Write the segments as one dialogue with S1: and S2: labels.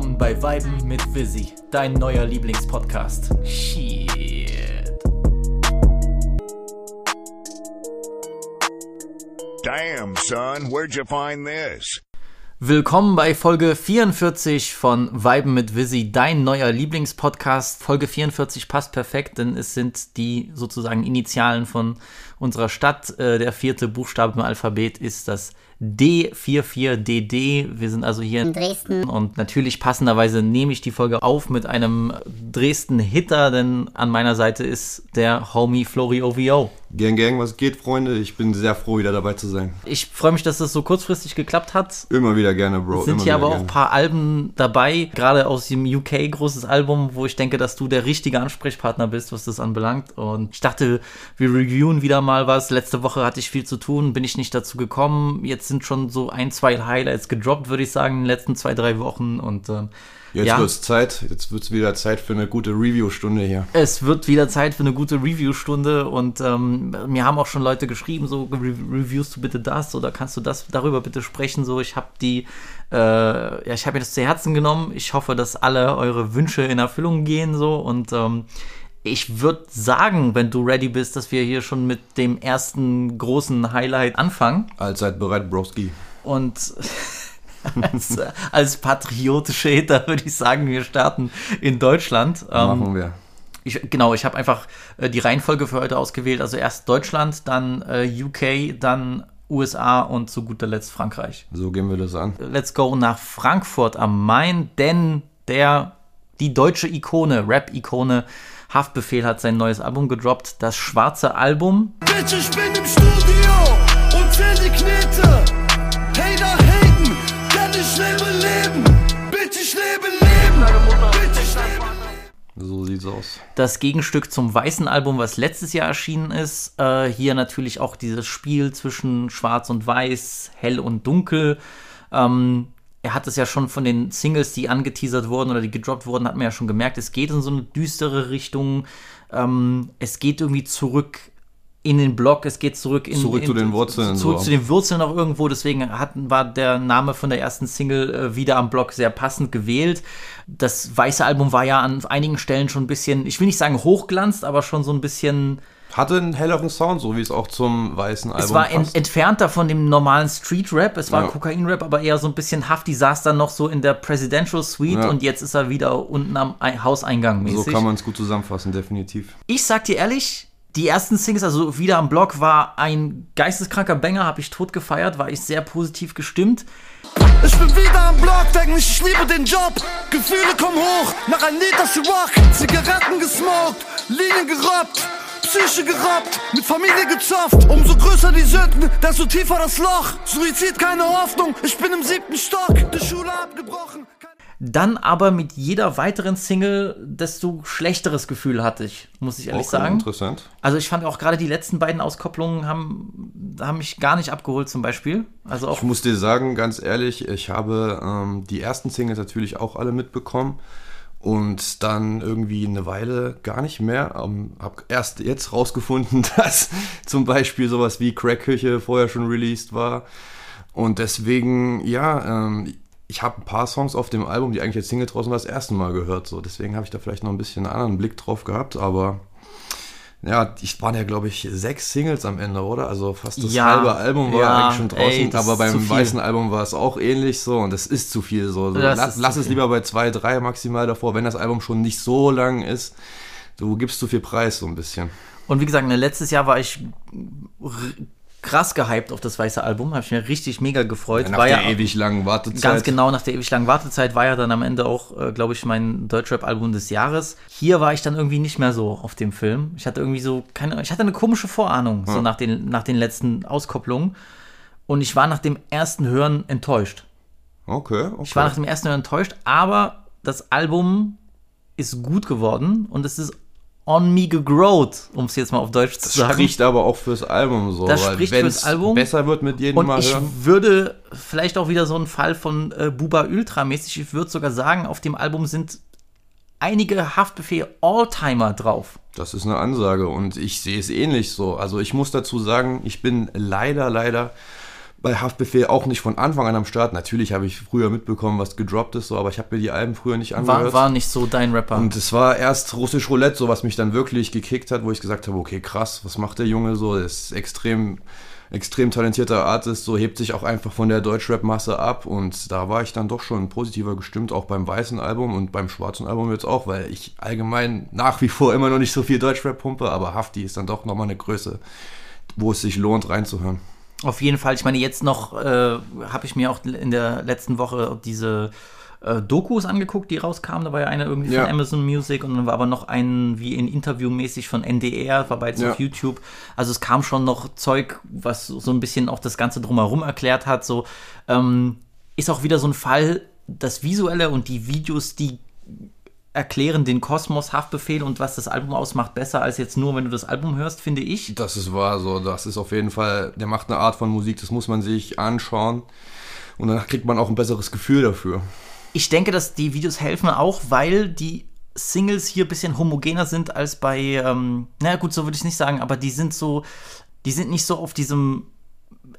S1: Willkommen bei Weiben mit Visi, dein neuer Lieblingspodcast. Shit.
S2: Damn, son, where'd you find this?
S1: Willkommen bei Folge 44 von Weiben mit Visi, dein neuer Lieblingspodcast. Folge 44 passt perfekt, denn es sind die sozusagen Initialen von unserer Stadt. Äh, der vierte Buchstabe im Alphabet ist das D44DD. Wir sind also hier in Dresden und natürlich passenderweise nehme ich die Folge auf mit einem Dresden-Hitter, denn an meiner Seite ist der Homie Flori OVO.
S3: Gang, Gang, was geht, Freunde? Ich bin sehr froh, wieder dabei zu sein.
S1: Ich freue mich, dass das so kurzfristig geklappt hat.
S3: Immer wieder gerne, Bro.
S1: Es sind
S3: Immer
S1: hier aber
S3: wieder
S1: auch ein paar Alben dabei, gerade aus dem UK, großes Album, wo ich denke, dass du der richtige Ansprechpartner bist, was das anbelangt. Und ich dachte, wir reviewen wieder mal was. Letzte Woche hatte ich viel zu tun, bin ich nicht dazu gekommen. Jetzt sind schon so ein, zwei Highlights gedroppt, würde ich sagen, in den letzten zwei, drei Wochen. Und ähm,
S3: Jetzt
S1: ja.
S3: wird's Zeit. Jetzt wird's wieder Zeit für eine gute Review-Stunde hier.
S1: Es wird wieder Zeit für eine gute Review-Stunde und ähm, mir haben auch schon Leute geschrieben, so re reviewst du bitte das oder kannst du das darüber bitte sprechen? So, ich habe die, äh, ja, ich habe mir das zu Herzen genommen. Ich hoffe, dass alle eure Wünsche in Erfüllung gehen so und ähm, ich würde sagen, wenn du ready bist, dass wir hier schon mit dem ersten großen Highlight anfangen.
S3: Allzeit bereit, Broski.
S1: Und als, als patriotische Hitter würde ich sagen, wir starten in Deutschland.
S3: Machen
S1: Ähm,
S3: wir.
S1: ich, genau, ich habe einfach äh, die Reihenfolge für heute ausgewählt. Also erst Deutschland, dann äh, UK, dann USA und zu guter Letzt Frankreich.
S3: So gehen wir das an.
S1: Let's go nach Frankfurt am Main, denn der, die deutsche Ikone, Rap-Ikone Haftbefehl hat sein neues Album gedroppt, das schwarze Album.
S4: Bitch, ich bin im Studio und zähl die Knete. Hater haten, denn ich lebe Leben. Bitch, ich lebe Leben. Bitch, ich lebe
S3: So sieht's aus.
S1: das Gegenstück zum weißen Album, was letztes Jahr erschienen ist. Äh, hier natürlich auch dieses Spiel zwischen Schwarz und Weiß, Hell und Dunkel. Ähm, er hat es ja schon von den Singles, die angeteasert wurden oder die gedroppt wurden, hat man ja schon gemerkt, es geht in so eine düstere Richtung. Ähm, es geht irgendwie zurück in den Block, es geht zurück in
S3: Zurück
S1: in,
S3: zu den Wurzeln,
S1: Zurück
S3: so.
S1: zu den Wurzeln auch irgendwo. Deswegen hat, war der Name von der ersten Single äh, wieder am Block sehr passend gewählt. Das weiße Album war ja an einigen Stellen schon ein bisschen, ich will nicht sagen hochglanzt, aber schon so ein bisschen.
S3: Hatte einen helleren Sound, so wie es auch zum weißen Album
S1: Es war ent, entfernter von dem normalen Street-Rap. Es war
S3: Ja.
S1: Kokain-Rap, aber eher so ein bisschen haft. Die saß dann noch so in der Presidential Suite
S3: Ja.
S1: und jetzt ist er wieder unten am Ei- Hauseingang mäßig.
S3: so kann man es gut zusammenfassen, definitiv.
S1: Ich sag dir ehrlich, die ersten Singles, also wieder am Block, war ein geisteskranker Banger, habe ich tot gefeiert, war ich sehr positiv gestimmt.
S4: Ich bin wieder am Block, denk nicht, ich liebe den Job. Gefühle kommen hoch, nach ein Lied Rock. Zigaretten gesmoked, Linien gerobbt. Psyche gerobbt, mit Familie gezofft. Umso größer die Sünden, desto tiefer das Loch. Suizid, keine Hoffnung, ich bin im siebten Stock. Die Schule abgebrochen.
S1: Dann aber mit jeder weiteren Single, desto schlechteres Gefühl hatte ich, muss ich ehrlich
S3: Auch
S1: sagen.
S3: interessant.
S1: Also ich fand auch gerade die letzten beiden Auskopplungen haben, haben mich gar nicht abgeholt zum Beispiel. Also auch
S3: Ich muss dir sagen, ganz ehrlich, ich habe ähm, die ersten Singles natürlich auch alle mitbekommen und dann irgendwie eine Weile gar nicht mehr. Ähm, habe erst jetzt rausgefunden, dass zum Beispiel sowas wie Crackküche vorher schon released war. Und deswegen, ja, ähm, ich habe ein paar Songs auf dem Album, die eigentlich als Single draußen war, das erste Mal gehört. So. Deswegen habe ich da vielleicht noch ein bisschen einen anderen Blick drauf gehabt, aber ja, ich waren ja, glaube ich, sechs Singles am Ende, oder? Also fast das
S1: Ja,
S3: halbe Album war
S1: ja,
S3: eigentlich schon draußen,
S1: ey,
S3: aber beim weißen Album war es auch ähnlich so und das ist zu viel so. so lass lass es
S1: viel.
S3: lieber bei zwei, drei maximal davor, wenn das Album schon nicht so lang ist. Du gibst zu viel Preis so ein bisschen.
S1: Und wie gesagt, ne, letztes Jahr war ich krass gehypt auf das weiße Album, habe ich mir richtig mega gefreut.
S3: Nach
S1: war
S3: der
S1: ja
S3: ewig langen Wartezeit.
S1: ganz genau nach der ewig langen Wartezeit war ja dann am Ende auch, äh, glaube ich, mein Deutschrap-Album des Jahres. Hier war ich dann irgendwie nicht mehr so auf dem Film. Ich hatte irgendwie so keine, ich hatte eine komische Vorahnung so nach den nach den letzten Auskopplungen und ich war nach dem ersten Hören enttäuscht.
S3: Okay, okay.
S1: Ich war nach dem ersten Hören enttäuscht, aber das Album ist gut geworden und es ist on me gegrowt, um es jetzt mal auf Deutsch zu
S3: das
S1: sagen.
S3: spricht aber auch fürs Album so.
S1: Das
S3: weil
S1: spricht fürs Album.
S3: besser wird mit jedem
S1: Und
S3: Mal
S1: ich
S3: hören.
S1: würde vielleicht auch wieder so ein Fall von äh, Buba Ultra mäßig, ich würde sogar sagen, auf dem Album sind einige Haftbefehl Alltimer drauf.
S3: Das ist eine Ansage und ich sehe es ähnlich so. Also ich muss dazu sagen, ich bin leider, leider bei Haftbefehl auch nicht von Anfang an am Start. Natürlich habe ich früher mitbekommen, was gedroppt ist, so, aber ich habe mir die Alben früher nicht angehört.
S1: War, war nicht so dein Rapper.
S3: Und es war erst russisch Roulette, so was mich dann wirklich gekickt hat, wo ich gesagt habe, okay, krass, was macht der Junge so? Der ist extrem, extrem talentierter Artist, so hebt sich auch einfach von der Deutschrap-Masse ab. Und da war ich dann doch schon positiver gestimmt, auch beim weißen Album und beim schwarzen Album jetzt auch, weil ich allgemein nach wie vor immer noch nicht so viel Deutschrap pumpe, aber Hafti ist dann doch nochmal eine Größe, wo es sich lohnt reinzuhören.
S1: Auf jeden Fall. Ich meine, jetzt noch äh, habe ich mir auch in der letzten Woche diese äh, Dokus angeguckt, die rauskamen. Da war ja eine irgendwie
S3: Ja.
S1: von Amazon Music und dann war aber noch ein wie in Interviewmäßig von NDR, war beides
S3: Ja.
S1: auf YouTube. Also es kam schon noch Zeug, was so ein bisschen auch das Ganze drumherum erklärt hat. So ähm, ist auch wieder so ein Fall, das Visuelle und die Videos, die erklären den Kosmos, Haftbefehl und was das Album ausmacht, besser als jetzt nur, wenn du das Album hörst, finde ich.
S3: Das ist wahr, so. Das ist auf jeden Fall, der macht eine Art von Musik, das muss man sich anschauen. Und danach kriegt man auch ein besseres Gefühl dafür.
S1: Ich denke, dass die Videos helfen auch, weil die Singles hier ein bisschen homogener sind als bei, ähm, na gut, so würde ich nicht sagen, aber die sind so, die sind nicht so auf diesem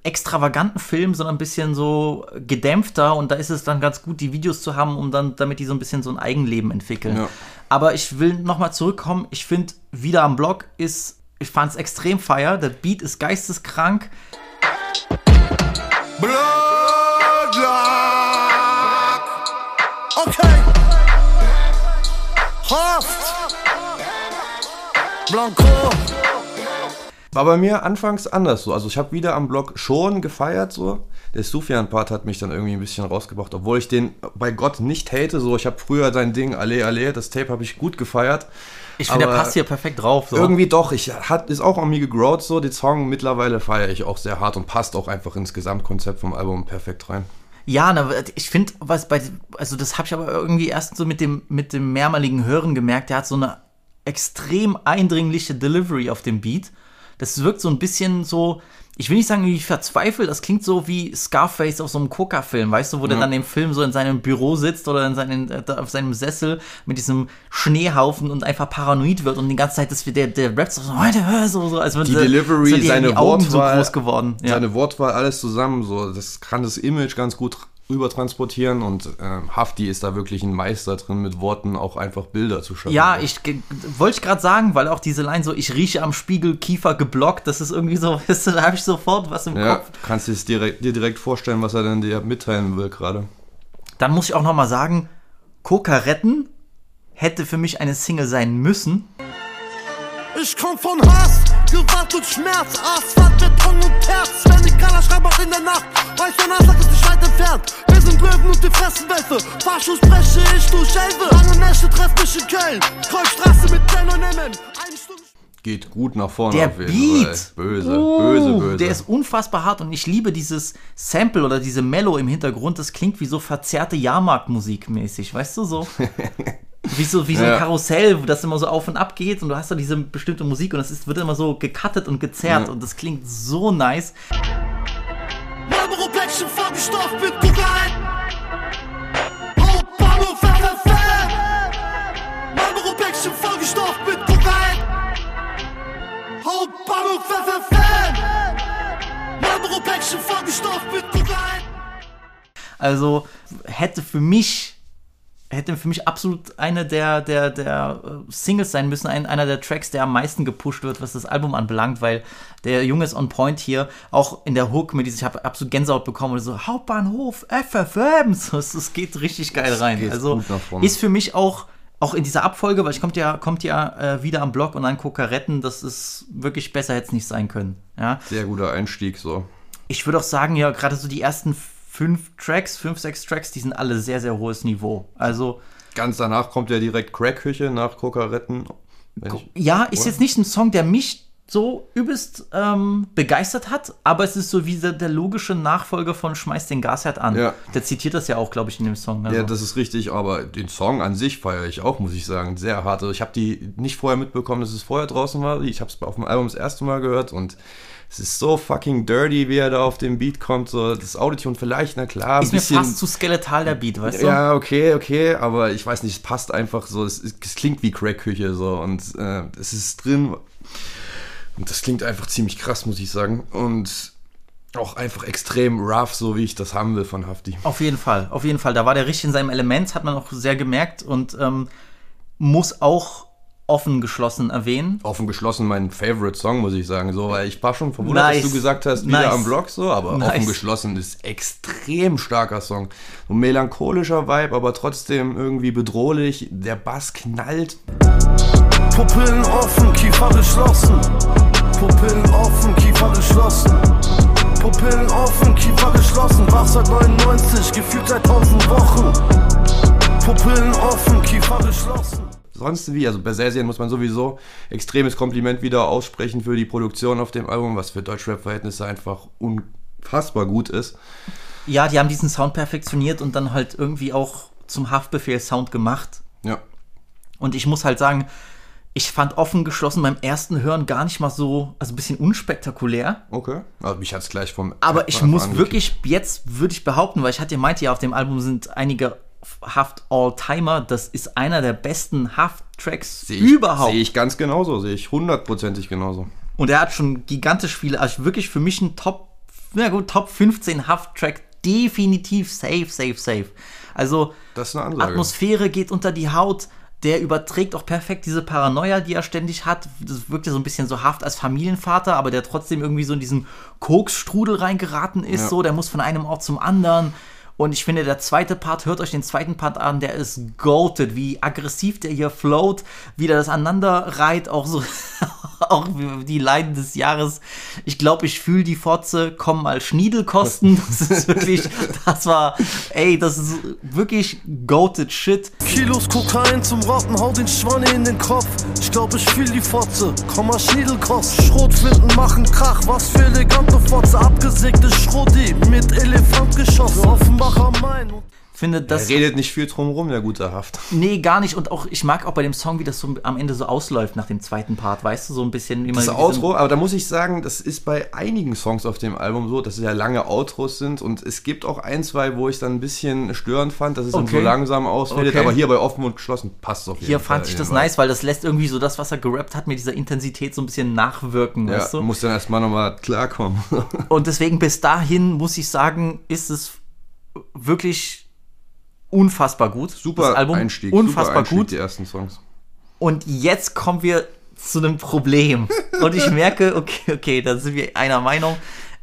S1: extravaganten Film, sondern ein bisschen so gedämpfter und da ist es dann ganz gut, die Videos zu haben, um dann, damit die so ein bisschen so ein Eigenleben entwickeln.
S3: Ja.
S1: Aber ich will nochmal zurückkommen, ich finde, wieder am Blog ist, ich fand es extrem feier, der Beat ist geisteskrank,
S4: Bloodlock. Okay. Haft. Blanco.
S3: War bei mir anfangs anders so. Also ich habe wieder am Blog schon gefeiert so. Der Sufjan-Part hat mich dann irgendwie ein bisschen rausgebracht, obwohl ich den bei Gott nicht hate. So, ich habe früher sein Ding Alle Alle, das Tape habe ich gut gefeiert.
S1: ich finde, der passt hier perfekt drauf. So.
S3: Irgendwie doch, ich hat ist auch an mir gegrowt so. Den Song mittlerweile feiere ich auch sehr hart und passt auch einfach ins Gesamtkonzept vom Album perfekt rein.
S1: Ja, na, ich finde, was bei, also das habe ich aber irgendwie erst so mit dem, mit dem mehrmaligen Hören gemerkt, der hat so eine extrem eindringliche Delivery auf dem Beat. Das wirkt so ein bisschen so, ich will nicht sagen wie verzweifelt, das klingt so wie Scarface auf so einem Coca-Film, weißt du, wo der dann im Film so in seinem Büro sitzt oder in seinen, äh, auf seinem Sessel mit diesem Schneehaufen und einfach paranoid wird und die ganze Zeit ist der, der rappt so, heute hör so, so, als
S3: Die
S1: als
S3: Delivery, seine
S1: die
S3: Wortwahl,
S1: so groß geworden. Ja.
S3: seine Wortwahl, alles zusammen, so, das kann das Image ganz gut rüber transportieren und ähm, Hafti ist da wirklich ein Meister drin, mit Worten auch einfach Bilder zu schaffen.
S1: Ja, ich wollte ich gerade sagen, weil auch diese Line so, ich rieche am Spiegel Kiefer geblockt, das ist irgendwie so, weißt du, da habe ich sofort was im
S3: Ja,
S1: Kopf.
S3: du kannst dir direkt, dir direkt vorstellen, was er denn dir mitteilen will gerade.
S1: Dann muss ich auch noch mal sagen, Coca retten hätte für mich eine Single sein müssen.
S4: Ich komm von Hass, Gewalt und Schmerz, Asphalt, Beton und Herz. Wenn ich kann, schreib auch in der Nacht. Weiß der Nassack ist nicht weit entfernt. Wir sind Löwen und die fressen Wölfe. Fahrschuss breche ich durch Elbe. Lange Nächte treff mich in Köln. Kreuzstraße mit Ben und Emmen. Eine Stunde.
S3: Geht gut nach vorne
S1: Der
S3: auf jeden
S1: Beat,
S3: Fall. Böse,
S1: uh,
S3: böse, böse.
S1: der ist unfassbar hart und ich liebe dieses Sample oder diese Mellow im Hintergrund, das klingt wie so verzerrte Jahrmarktmusik mäßig, weißt du so? Wie so, wie so ein
S3: Ja.
S1: Karussell, wo das immer so auf und ab geht und du hast da diese bestimmte Musik und das ist, wird immer so gecuttet und gezerrt
S3: Ja.
S1: und das klingt so nice.
S4: Marlboro Blättchen vollgestopft mit Kokain. Hauptbahnhof FFM. Marlboro Blättchen vollgestopft mit Kokain. Hauptbahnhof FFM. Marlboro Blättchen vollgestopft mit Kokain.
S1: Also hätte für mich hätte für mich absolut eine der, der, der äh, Singles sein müssen, ein, einer der Tracks, der am meisten gepusht wird, was das Album anbelangt, weil der Junge ist on point hier, auch in der Hook mit diesem, ich habe absolut Gänsehaut bekommen und so, Hauptbahnhof, FFM, es, geht richtig geil rein. Also ist für mich auch, auch in dieser Abfolge, weil ich kommt ja, kommt ja äh, wieder am Block und dann Kokaretten, das ist wirklich besser hätte es nicht sein können. Ja.
S3: Sehr guter Einstieg so.
S1: Ich würde auch sagen, ja, gerade so die ersten fünf Tracks, fünf, sechs Tracks, die sind alle sehr, sehr hohes Niveau. Also,
S3: Ganz danach kommt ja direkt Crack-Küche nach Kokaretten.
S1: Ja, ist jetzt nicht ein Song, der mich so übelst ähm, begeistert hat, aber es ist so wie der, der logische Nachfolger von Schmeiß den Gasherd an.
S3: Ja.
S1: Der zitiert das ja auch, glaube ich, in dem Song. Also.
S3: Ja, das ist richtig, aber den Song an sich feiere ich auch, muss ich sagen, sehr hart. Also ich habe die nicht vorher mitbekommen, dass es vorher draußen war. Ich habe es auf dem Album das erste Mal gehört und es ist so fucking dirty, wie er da auf den Beat kommt. So das Autotune vielleicht, na klar,
S1: ist mir
S3: bisschen.
S1: fast zu skeletal der Beat, weißt du?
S3: ja, okay, okay, aber ich weiß nicht, es passt einfach so. Es, es klingt wie Crack-Küche so und äh, es ist drin. Und das klingt einfach ziemlich krass, muss ich sagen. Und Auch einfach extrem rough, so wie ich das haben will von Hafti.
S1: Auf jeden Fall, auf jeden Fall. Da war der richtig in seinem Element, hat man auch sehr gemerkt und ähm, muss auch offen geschlossen erwähnen.
S3: Offen geschlossen mein Favorite Song, muss ich sagen. So, weil ich war schon verwundert,
S1: Nice.
S3: dass du gesagt hast, wieder
S1: Nice.
S3: am Block so, aber
S1: Nice.
S3: offen geschlossen ist extrem starker Song. So ein melancholischer Vibe, aber trotzdem irgendwie bedrohlich. Der Bass knallt.
S4: Pupillen offen, Kiefer geschlossen. Pupillen offen, Kiefer geschlossen. Pupillen offen, Kiefer geschlossen. Wach seit 99, gefühlt seit 1000 Wochen. Pupillen offen, Kiefer geschlossen.
S3: Sonst wie, also bei Sesien muss man sowieso extremes Kompliment wieder aussprechen für die Produktion auf dem Album, was für Deutschrap-Verhältnisse einfach unfassbar gut ist.
S1: Ja, die haben diesen Sound perfektioniert und dann halt irgendwie auch zum Haftbefehl-Sound gemacht.
S3: Ja.
S1: Und ich muss halt sagen, ich fand offen geschlossen beim ersten Hören gar nicht mal so, also ein bisschen unspektakulär.
S3: Okay. Also mich hat es gleich vom.
S1: Aber ich muss
S3: Anfang an
S1: wirklich, jetzt würde ich behaupten, weil ich hatte, meinte ja, auf dem Album sind einige Haft All-Timer. Das ist einer der besten Haft-Tracks
S3: ich,
S1: überhaupt.
S3: Sehe ich ganz genauso, sehe ich hundertprozentig genauso.
S1: Und er hat schon gigantisch viele, also wirklich für mich ein Top, na gut, Top 15 Haft-Track. Definitiv safe, safe, safe. Also,
S3: Das ist eine Ansage.
S1: Atmosphäre geht unter die Haut. Der überträgt auch perfekt diese Paranoia, die er ständig hat. Das wirkt ja so ein bisschen so haft als Familienvater, aber der trotzdem irgendwie so in diesen Koksstrudel reingeraten ist.
S3: Ja.
S1: So, der muss von einem Ort zum anderen. Und ich finde, der zweite Part, hört euch den zweiten Part an, der ist goated, wie aggressiv der hier float, wie der das aneinander reiht, auch so, auch die Leiden des Jahres. Ich glaube, ich fühle die Fotze, kommen mal Schniedelkosten. Das ist wirklich, das war, ey, das ist wirklich goated Shit.
S4: Kilos Kokain zum Rotten, hau den Schwanne in den Kopf. Ich glaub, ich fühl die Fotze, komm mal Schniedelkost. Schrotflinten machen Krach, was für elegante Fotze. Abgesägte Schroti mit Elefant geschossen.
S1: Finde
S3: er
S1: das,
S3: redet nicht viel drumherum, der gute Haft.
S1: nee, gar nicht. Und auch, ich mag auch bei dem Song, wie das so am Ende so ausläuft nach dem zweiten Part, weißt du, so ein bisschen. Wie man
S3: Das Outro, aber da muss ich sagen, das ist bei einigen Songs auf dem Album so, dass es ja lange Outros sind und es gibt auch ein, zwei, wo ich dann ein bisschen störend fand, dass es dann so
S1: Okay.
S3: langsam ausfällt,
S1: Okay.
S3: aber hier bei offen und geschlossen passt es auf jeden
S1: Hier
S3: Fall.
S1: fand ich das
S3: Vibe.
S1: nice, weil das lässt irgendwie so das, was er gerappt hat, mit dieser Intensität so ein bisschen nachwirken,
S3: Ja,
S1: weißt du?
S3: muss dann erstmal nochmal klarkommen.
S1: Und deswegen bis dahin muss ich sagen, ist es wirklich unfassbar gut.
S3: Super
S1: das Album
S3: Einstieg,
S1: unfassbar
S3: super Einstieg,
S1: gut.
S3: die ersten Songs.
S1: Und jetzt kommen wir zu einem Problem. Und ich merke, okay, okay, da sind wir einer Meinung.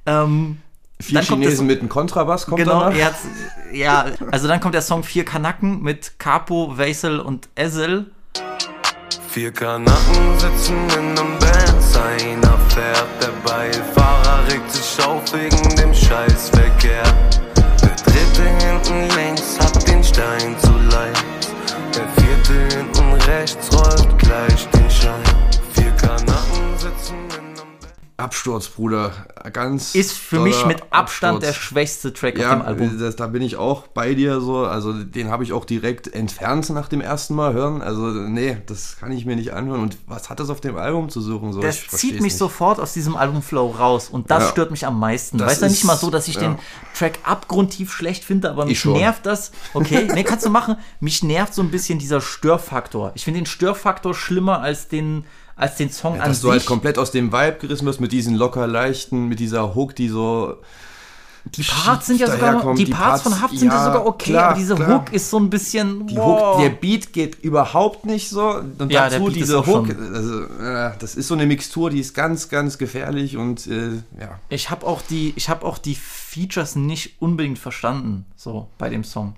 S1: Ähm,
S3: Vier
S1: dann kommt
S3: Chinesen
S1: das-
S3: mit einem Kontrabass kommt
S1: Genau,
S3: danach.
S1: er ja, also dann kommt der Song Vier Kanaken mit Capo, Vaisel und Ezel.
S5: Vier Kanaken sitzen in nem Benz, einer fährt der Beifahrer regt sich auf wegen dem Scheißverkehr. Der dritte hinten
S3: Absturz, Bruder. Ganz
S1: Ist für mich mit Abstand der
S3: Absturz.
S1: schwächste Track auf
S3: Ja,
S1: dem Album.
S3: das, da bin ich auch bei dir so. Also den habe ich auch direkt entfernt nach dem ersten Mal hören. Also nee, das kann ich mir nicht anhören. Und was hat das auf dem Album zu suchen? So,
S1: Das zieht mich
S3: nicht.
S1: sofort aus diesem Albumflow raus und das
S3: Ja.
S1: stört mich am meisten. Weißt du, nicht mal so, dass ich
S3: ja.
S1: den Track abgrundtief schlecht finde, aber mich nervt das. Okay, nee, kannst du machen. Mich nervt so ein bisschen dieser Störfaktor. Ich finde den Störfaktor schlimmer als den, als den Song
S3: Ja,
S1: an
S3: dass du halt
S1: sich.
S3: komplett aus dem Vibe gerissen wirst mit diesen locker leichten, mit dieser Hook, die so.
S1: die Parts sind ja sogar
S3: daherkommt.
S1: die,
S3: Die
S1: Parts von
S3: Parts-
S1: Haft sind ja
S3: ja,
S1: sogar okay,
S3: klar,
S1: aber diese
S3: klar.
S1: Hook ist so ein bisschen. Wow.
S3: Hook, der Beat geht überhaupt nicht so. Und
S1: Ja,
S3: dazu diese Hook. Also, äh, das ist so eine Mixtur, die ist ganz, ganz gefährlich und äh, ja.
S1: Ich habe auch die, ich habe auch die Features nicht unbedingt verstanden, so bei dem Song.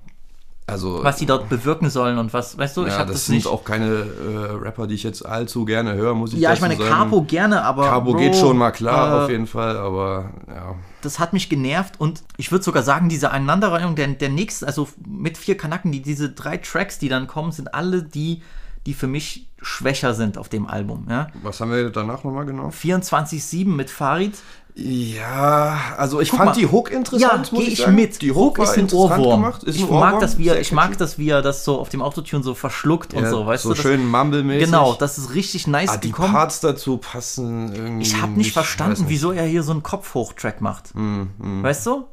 S3: Also,
S1: Was die dort bewirken sollen und was, weißt du, ich
S3: ja,
S1: habe
S3: das,
S1: das,
S3: sind
S1: nicht.
S3: auch keine äh, Rapper, die ich jetzt allzu gerne höre, muss ich
S1: ja, ich meine,
S3: sagen.
S1: Capo gerne, aber.
S3: Cabo
S1: Bro,
S3: geht schon mal klar,
S1: äh,
S3: auf jeden Fall, aber ja.
S1: das hat mich genervt und ich würde sogar sagen, diese Aneinanderreihung der, der nächsten, also mit vier Kanaken, die, diese drei Tracks, die dann kommen, sind alle die, die für mich schwächer sind auf dem Album. Ja?
S3: Was haben wir danach nochmal genau?
S1: 24-7 mit Farid.
S3: Ja, also ich
S1: Guck
S3: fand
S1: mal.
S3: die Hook
S1: Ja,
S3: interessant, muss
S1: gehe
S3: ich
S1: ich
S3: sagen.
S1: mit.
S3: Die
S1: Hook
S3: war
S1: ist ein Ohrwurm.
S3: gemacht, ist
S1: ich,
S3: ein
S1: mag
S3: Ohrwurm,
S1: das, wie er,
S3: sehr
S1: ich mag
S3: catchy.
S1: das, wie er das so auf dem Autotune so verschluckt und
S3: Ja,
S1: so, weißt
S3: so
S1: du? Das,
S3: schön mumblemäßig.
S1: Genau, das ist richtig nice
S3: ah, die
S1: gekommen.
S3: Parts dazu passen irgendwie
S1: ich habe nicht verstanden,
S3: nicht.
S1: Wieso er hier so einen Kopfhoch-Track macht. Weißt du?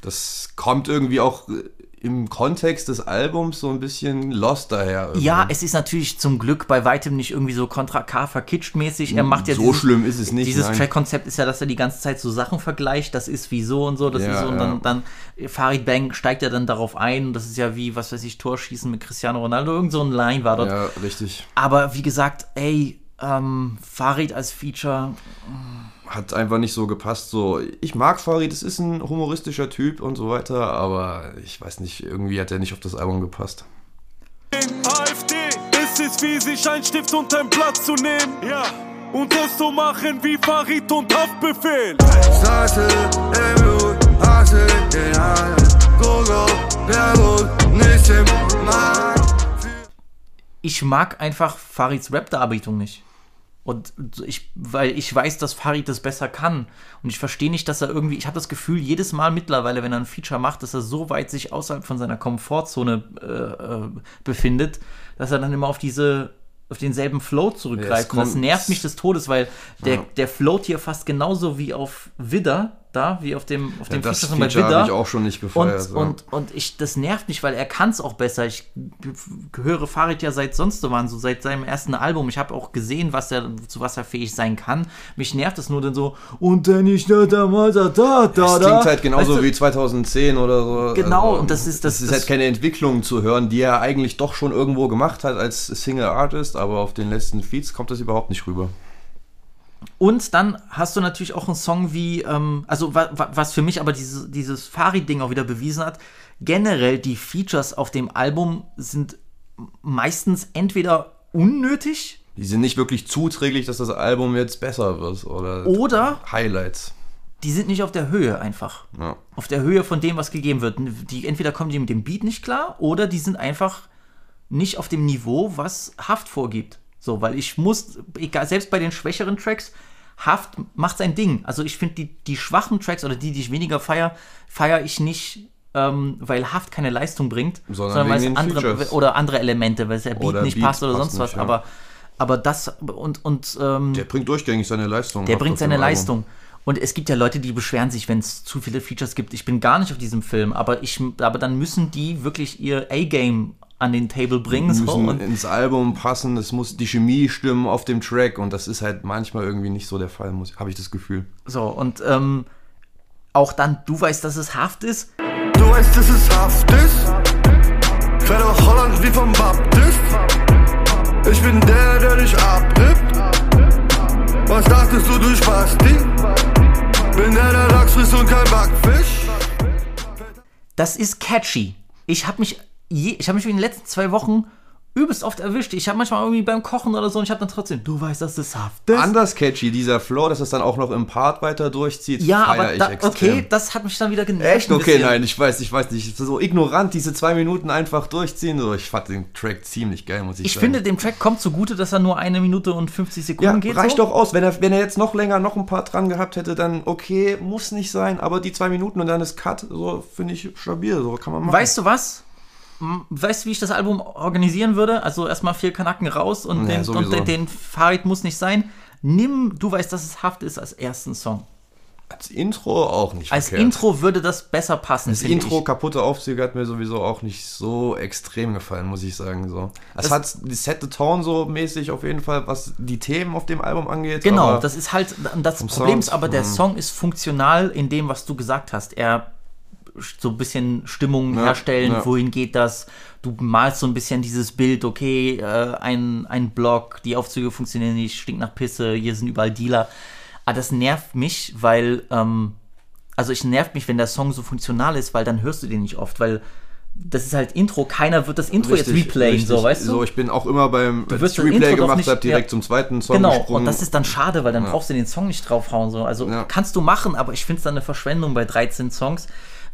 S3: Das kommt irgendwie auch im Kontext des Albums so ein bisschen lost daher. irgendwie.
S1: Ja, es ist natürlich zum Glück bei weitem nicht irgendwie so Contra K verkitscht mäßig. Er macht ja
S3: So schlimm ist es nicht,
S1: Dieses. Track-Konzept ist ja, dass er die ganze Zeit so Sachen vergleicht. Das ist wie so und so, das
S3: Ja,
S1: ist so. Und
S3: ja.
S1: dann, dann Farid Bang steigt ja dann darauf ein. Das ist ja wie, was weiß ich, Torschießen mit Cristiano Ronaldo. Irgend so ein Line war dort.
S3: Ja, richtig.
S1: Aber wie gesagt, ey, ähm, Farid als Feature,
S3: Hat einfach nicht so gepasst. So, ich mag Farid, es ist ein humoristischer Typ und so weiter, aber ich weiß nicht, irgendwie hat er nicht auf das Album gepasst.
S6: AfD. Es ist wie sich ein Stift und ein Blatt zu nehmen. Ja. Und es so machen wie Farid und Haftbefehl.
S4: Seite im Blut, Hasse in Haaren. Gogo, der Gut, nicht im Magen.
S1: ich mag einfach Farids Rap-Darbietung nicht. Und ich, weil ich weiß, dass Farid das besser kann. Und ich verstehe nicht, dass er irgendwie, ich habe das Gefühl, jedes Mal mittlerweile, wenn er ein Feature macht, dass er so weit sich außerhalb von seiner Komfortzone äh, äh, befindet, dass er dann immer auf diese, auf denselben Flow zurückgreift.
S3: Ja,
S1: Und das nervt mich des Todes, weil der,
S3: Ja.
S1: der float hier fast genauso wie auf Widder, da, wie auf dem, auf dem
S3: das
S1: Feature bei Widder.
S3: habe ich auch schon nicht
S1: Und,
S3: gefeiert. so.
S1: und, und ich, das nervt mich, weil er kann es auch besser. Ich höre Farid ja seit sonst so wann, so seit seinem ersten Album. Ich habe auch gesehen, was er, zu was er fähig sein kann. Mich nervt es nur dann so, und dann ich da, da, da, da, da,
S3: Das klingt halt genauso
S1: Weißt du,
S3: wie 2010 oder so.
S1: Genau, und das ist- das-
S3: das ist
S1: das-
S3: halt keine Entwicklung zu hören, die er eigentlich doch schon irgendwo gemacht hat als Single Artist, aber auf den letzten Feeds kommt das überhaupt nicht rüber.
S1: Und dann hast du natürlich auch einen Song wie, ähm, also wa, wa, was für mich aber diese, dieses Farid-Ding auch wieder bewiesen hat, generell die Features auf dem Album sind meistens entweder unnötig
S3: Die sind nicht wirklich zuträglich, dass das Album jetzt besser wird oder
S1: oder
S3: Highlights.
S1: die sind nicht auf der Höhe einfach.
S3: Ja.
S1: Auf der Höhe von dem, was gegeben wird. Die, entweder kommen die mit dem Beat nicht klar oder die sind einfach nicht auf dem Niveau, was Haft vorgibt. So, weil ich muss, egal, selbst bei den schwächeren Tracks, Haft macht sein Ding. Also ich finde die, die schwachen Tracks oder die, die ich weniger feier, feiere ich nicht, ähm, weil Haft keine Leistung bringt,
S3: Sondern
S1: weil
S3: wegen
S1: es andere
S3: Features.
S1: oder andere Elemente, weil es der Beat
S3: Oder
S1: nicht
S3: Beat
S1: passt oder
S3: passt
S1: sonst was.
S3: nicht, ja.
S1: Aber, aber das und und ähm,
S3: Der bringt durchgängig seine Leistung.
S1: der bringt seine. Leistung. Und es gibt ja Leute, die beschweren sich, wenn es zu viele Features gibt. Ich bin gar nicht auf diesem Film, aber ich, aber dann müssen die wirklich ihr A-Game an den Table bringen.
S3: Die müssen
S1: Und
S3: ins Album passen, es muss die Chemie stimmen auf dem Track und das ist halt manchmal irgendwie nicht so der Fall, habe ich das Gefühl.
S1: so, und ähm, auch dann, du weißt, dass es Haft ist.
S4: Du weißt, dass es Haft ist. Fährt nach Holland wie vom Baptist. Ich bin der, der dich abrippt. Was dachtest du, du Spasti? Bin der, der Lachs frisst und kein Backfisch.
S1: Das ist catchy. Ich habe mich, je, ich habe mich in den letzten zwei Wochen übelst oft erwischt. Ich habe manchmal irgendwie beim Kochen oder so und ich habe dann trotzdem, du weißt, dass es Haft ist.
S3: Anders catchy, dieser Flow, dass es dann auch noch im Part weiter durchzieht,
S1: ja, aber
S3: ich
S1: da, okay, das hat mich dann wieder genervt.
S3: Echt? Okay, nein, ich weiß, ich weiß nicht. So ignorant diese zwei Minuten einfach durchziehen. So, ich fand den Track ziemlich geil, muss ich,
S1: Ich
S3: sagen.
S1: finde, dem Track kommt zugute, dass er nur eine Minute und 50 Sekunden
S3: ja,
S1: geht.
S3: reicht
S1: so.
S3: doch aus. Wenn er, wenn er jetzt noch länger noch ein paar dran gehabt hätte, dann okay, muss nicht sein. Aber die zwei Minuten und dann ist Cut, so finde ich stabil. So kann man machen.
S1: Weißt du was? Weißt du, wie ich das Album organisieren würde? Also erstmal vier Kanaken raus und,
S3: Ja,
S1: den, und den, den Farid muss nicht sein. Nimm, du weißt, dass es Haft ist, als ersten Song.
S3: Als Intro auch nicht
S1: Als
S3: verkehrt.
S1: Intro würde das besser passen.
S3: Das Intro,
S1: Ich.
S3: kaputte Aufzüge, hat mir sowieso auch nicht so extrem gefallen, muss ich sagen. So. Es
S1: Das-
S3: hat die Set the Tone so mäßig auf jeden Fall, was die Themen auf dem Album angeht.
S1: Genau, das ist halt, das Problem
S3: Sound,
S1: ist aber, der
S3: mhm.
S1: Song ist funktional in dem, was du gesagt hast. Er so ein bisschen Stimmung
S3: Ja,
S1: herstellen,
S3: ja.
S1: wohin geht das? Du malst so ein bisschen dieses Bild, okay, äh, ein, ein Block, die Aufzüge funktionieren nicht, stinkt nach Pisse, hier sind überall Dealer. Aber das nervt mich, weil, ähm, also ich nervt mich, wenn der Song so funktional ist, weil dann hörst du den nicht oft, weil das ist halt Intro, keiner wird das Intro jetzt
S3: Richtig,
S1: replayen,
S3: richtig.
S1: so, weißt du?
S3: So, ich bin auch immer beim, wenn
S1: wirst
S3: ich Replay gemacht habe, direkt
S1: ja.
S3: zum zweiten Song
S1: Genau,
S3: gesprungen.
S1: und das ist dann schade, weil dann
S3: Ja.
S1: brauchst du den Song nicht draufhauen. So. Also
S3: Ja.
S1: kannst du machen, aber ich finde es dann eine Verschwendung bei 13 Songs,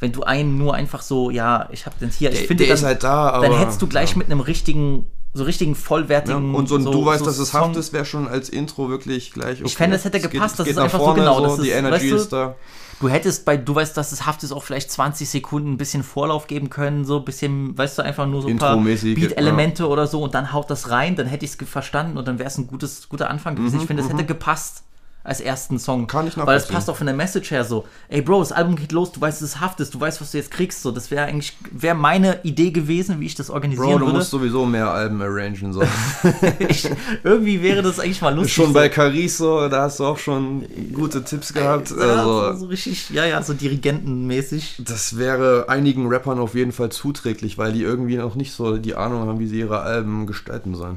S1: wenn du einen nur einfach so, ja, ich habe den hier, ich finde
S3: der
S1: dann,
S3: ist halt da,
S1: dann
S3: aber-
S1: hättest du gleich
S3: ja.
S1: mit einem richtigen, so richtigen
S3: ja,
S1: vollwertigen
S3: und so ein Du weißt,
S1: so
S3: dass es
S1: Song-
S3: Haft ist, wäre schon als Intro wirklich gleich okay.
S1: Ich fände, es hätte gepasst, das ist einfach so genau,
S3: So,
S1: das ist-
S3: die Energy
S1: weißt du,
S3: ist da.
S1: Du hättest bei, du weißt, dass es Haft ist, auch vielleicht 20 Sekunden ein bisschen Vorlauf geben können, so ein bisschen, weißt du, einfach nur so ein paar
S3: Intro-mäßig,
S1: Beat-Elemente oder so und dann haut das rein, dann hätte ich es verstanden und dann wäre es ein gutes, guter Anfang gewesen.
S3: Mhm,
S1: ich finde, es hätte gepasst. Als ersten Song.
S3: Kann ich
S1: Weil das passt auch von der Message her so. Ey Bro, das Album geht los, du weißt, dass es Haft ist, du weißt, was du jetzt kriegst. So, das wäre eigentlich, wäre meine Idee gewesen, wie ich das organisieren
S3: Bro, du
S1: würde.
S3: musst sowieso mehr Alben arrangen. So.
S1: ich, irgendwie wäre das eigentlich mal lustig.
S3: schon bei Cariso, da hast du auch schon gute Tipps gehabt.
S1: ja, so,
S3: Also,
S1: so richtig, ja, ja, so dirigentenmäßig.
S3: das wäre einigen Rappern auf jeden Fall zuträglich, weil die irgendwie noch nicht so die Ahnung haben, wie sie ihre Alben gestalten sollen.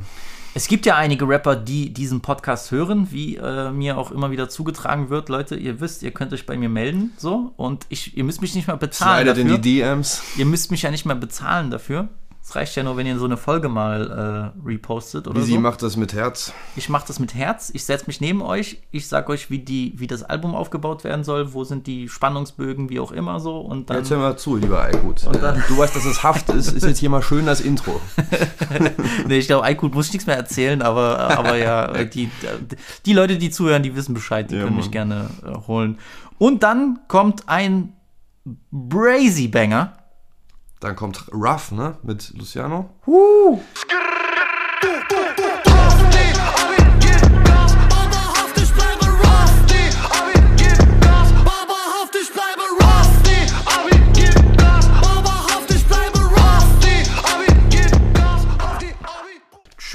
S1: Es gibt ja einige Rapper, die diesen Podcast hören, wie äh, mir auch immer wieder zugetragen wird. Leute, ihr wisst, ihr könnt euch bei mir melden, so. Und ich, ihr müsst mich nicht mal bezahlen
S3: in
S1: dafür.
S3: die DMs.
S1: Ihr müsst mich ja nicht mehr bezahlen dafür. Es reicht ja nur, wenn ihr so eine Folge mal äh, repostet oder
S3: Wie sie
S1: so.
S3: macht das mit Herz.
S1: Ich mache das mit Herz. Ich setze mich neben euch. Ich sag euch, wie, die, wie das Album aufgebaut werden soll. Wo sind die Spannungsbögen, wie auch immer so. Und dann
S3: Jetzt hör mal zu, lieber Aykut. Du weißt, dass es Haft ist, ist jetzt hier mal schön das Intro.
S1: nee, ich glaube, Aykut muss ich nichts mehr erzählen, aber, aber ja, die, die Leute, die zuhören, die wissen Bescheid, die
S3: Ja,
S1: können mich gerne äh, holen. Und dann kommt ein Brazy Banger.
S3: Dann kommt Ruff, ne, mit Luciano.
S4: Babahaft,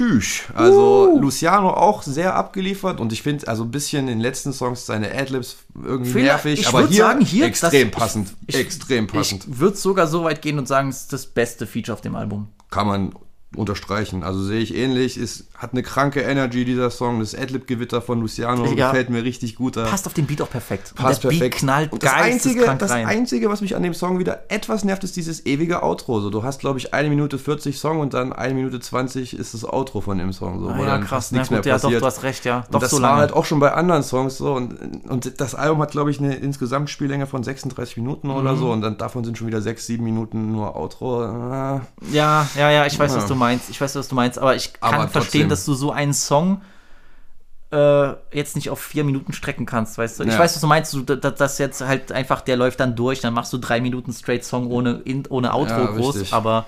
S3: Tschüss. Also Luciano auch sehr abgeliefert und ich finde also ein bisschen in den letzten Songs seine Adlibs irgendwie
S1: Vielleicht-
S3: nervig,
S1: ich
S3: aber hier,
S1: sagen, hier,
S3: extrem passend.
S1: ich-
S3: extrem passend.
S1: Ich würde sogar so weit gehen und sagen, es ist das beste Feature auf dem Album.
S3: Kann man unterstreichen. Also sehe ich ähnlich. Ist, hat eine kranke Energy, dieser Song. Das Adlib-Gewitter von Luciano
S1: Ja.
S3: gefällt mir richtig gut. Da.
S1: Passt auf den Beat auch perfekt.
S3: Passt perfekt.
S1: Beat knallt
S3: und das Einzige, das
S1: rein.
S3: Einzige, was mich an dem Song wieder etwas nervt, ist dieses ewige Outro. So, du hast, glaube ich, eine Minute 40 Song und dann eine Minute 20 ist das Outro von dem Song. So,
S1: Ah, ja, krass.
S3: fast
S1: Na
S3: nichts
S1: gut,
S3: mehr
S1: ja, doch,
S3: passiert.
S1: du hast recht, ja.
S3: Und
S1: Doch
S3: das
S1: so
S3: war
S1: lange.
S3: halt auch schon bei anderen Songs so. Und, und das Album hat, glaube ich, eine insgesamt Spiellänge von 36 Minuten
S1: Mhm.
S3: oder so. Und dann davon sind schon wieder 6, 7 Minuten nur Outro. Ah,
S1: Ja, ja, ja, ich weiß,
S3: Ja.
S1: was du meinst. Ich weiß, was du meinst, aber ich kann
S3: Aber
S1: verstehen, dass du so einen Song äh, jetzt nicht auf vier Minuten strecken kannst, weißt du? Ich
S3: Ja.
S1: weiß, was du meinst, du, dass das jetzt halt einfach, der läuft dann durch, dann machst du drei Minuten straight Song ohne, ohne Outro
S3: Ja,
S1: groß,
S3: richtig.
S1: aber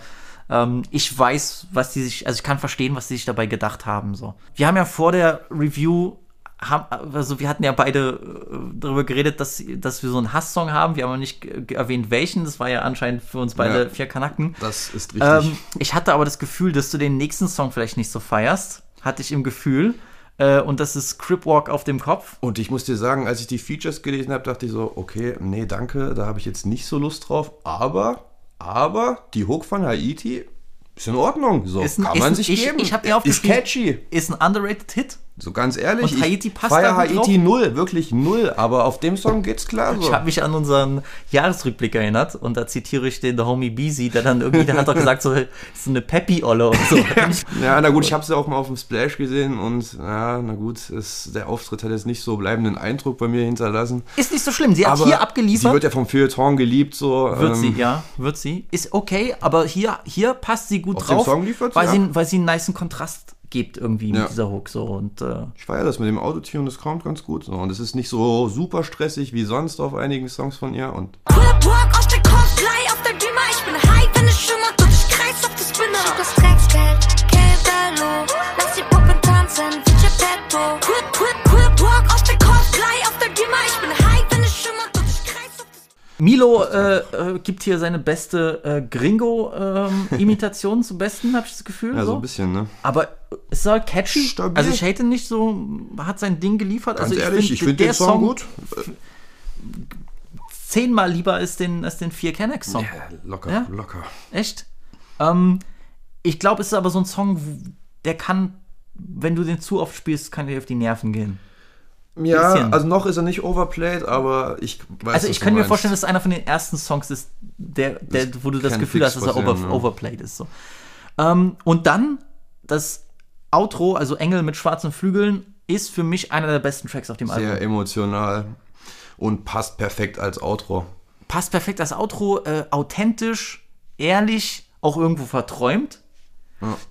S1: ähm, ich weiß, was die sich, also ich kann verstehen, was die sich dabei gedacht haben, so. Wir haben ja vor der Review haben, also wir hatten ja beide äh, darüber geredet, dass, dass wir so einen Hasssong haben. Wir haben aber nicht erwähnt, welchen. Das war ja anscheinend für uns beide
S3: Ja.
S1: vier Kanaken.
S3: das ist richtig.
S1: Ähm, ich hatte aber das Gefühl, dass du den nächsten Song vielleicht nicht so feierst. Hatte ich im Gefühl. Äh, und das ist Crip Walk auf dem Kopf.
S3: Und ich muss dir sagen, als ich die Features gelesen habe, dachte ich so, okay, nee, danke, da habe ich jetzt nicht so Lust drauf. Aber, aber die Hook von Haiti ist in Ordnung. So
S1: Ist ein-
S3: kann man
S1: ein-
S3: sich
S1: ich-
S3: geben.
S1: ich hab mir
S3: ist catchy.
S1: Ist ein underrated Hit.
S3: So ganz ehrlich.
S1: Und Haiti passt
S3: feier Haiti
S1: drauf.
S3: null, wirklich null. Aber auf dem Song geht's klar so.
S1: Ich habe mich an unseren Jahresrückblick erinnert und da zitiere ich den The Homie Beezy, der dann irgendwie, der hat doch gesagt, so, ist so eine Peppy-Olle und so.
S3: Ja, na gut, ich habe es ja auch mal auf dem Splash gesehen und ja, na gut, ist, der Auftritt hat jetzt nicht so bleibenden Eindruck bei mir hinterlassen.
S1: Ist nicht so schlimm. Sie hat
S3: Aber
S1: hier
S3: sie
S1: abgeliefert.
S3: wird ja vom Feuilleton geliebt, so.
S1: Wird
S3: ähm,
S1: sie, ja, wird sie. Ist okay, aber hier, hier passt sie gut drauf,
S3: sie
S1: weil,
S3: ab.
S1: sie, weil sie einen niceen Kontrast gibt irgendwie
S3: Ja.
S1: mit dieser Hook so und äh,
S3: Ich feiere das mit dem Autotune, das kommt ganz gut. So. Und es ist nicht so super stressig wie sonst auf einigen Songs von ihr. Und
S7: Whip walk auf der Coastline, auf der Dümer. Ich bin high, wenn es schimmert und ich kreis auf der Spinne. Schick das Drecksgeld, Kelberlo. Lass die Puppe tanzen, wie Geppetto. Whip, whip, whip walk auf der Coastline, auf
S1: Milo äh, äh, gibt hier seine beste äh, Gringo-Imitation zum Besten, habe ich das Gefühl.
S3: ja, so
S1: so.
S3: ein bisschen, ne?
S1: Aber es ist halt catchy.
S3: Stabil.
S1: Also ich hate nicht so, hat sein Ding geliefert.
S3: Ganz
S1: also
S3: ehrlich, ich finde
S1: der
S3: den Song, gut.
S1: zehnmal lieber als den, als den 4 Kennex Song.
S3: Ja, locker,
S1: Ja?
S3: locker.
S1: Echt? Ähm, ich glaube, es ist aber so ein Song, der kann, wenn du den zu oft spielst, kann dir auf die Nerven gehen.
S3: Ja,
S1: Bisschen.
S3: also noch ist er nicht overplayed, aber ich weiß
S1: Also ich könnte mir vorstellen, dass es einer von den ersten Songs ist, der, der, wo du das Gefühl hast, dass er over,
S3: ja.
S1: overplayed ist. So. Ähm, und dann das Outro, also Engel mit schwarzen Flügeln, ist für mich einer der besten Tracks auf dem
S3: Sehr
S1: Album.
S3: emotional und passt perfekt als Outro.
S1: Passt perfekt das Outro, äh, authentisch, ehrlich, auch irgendwo verträumt.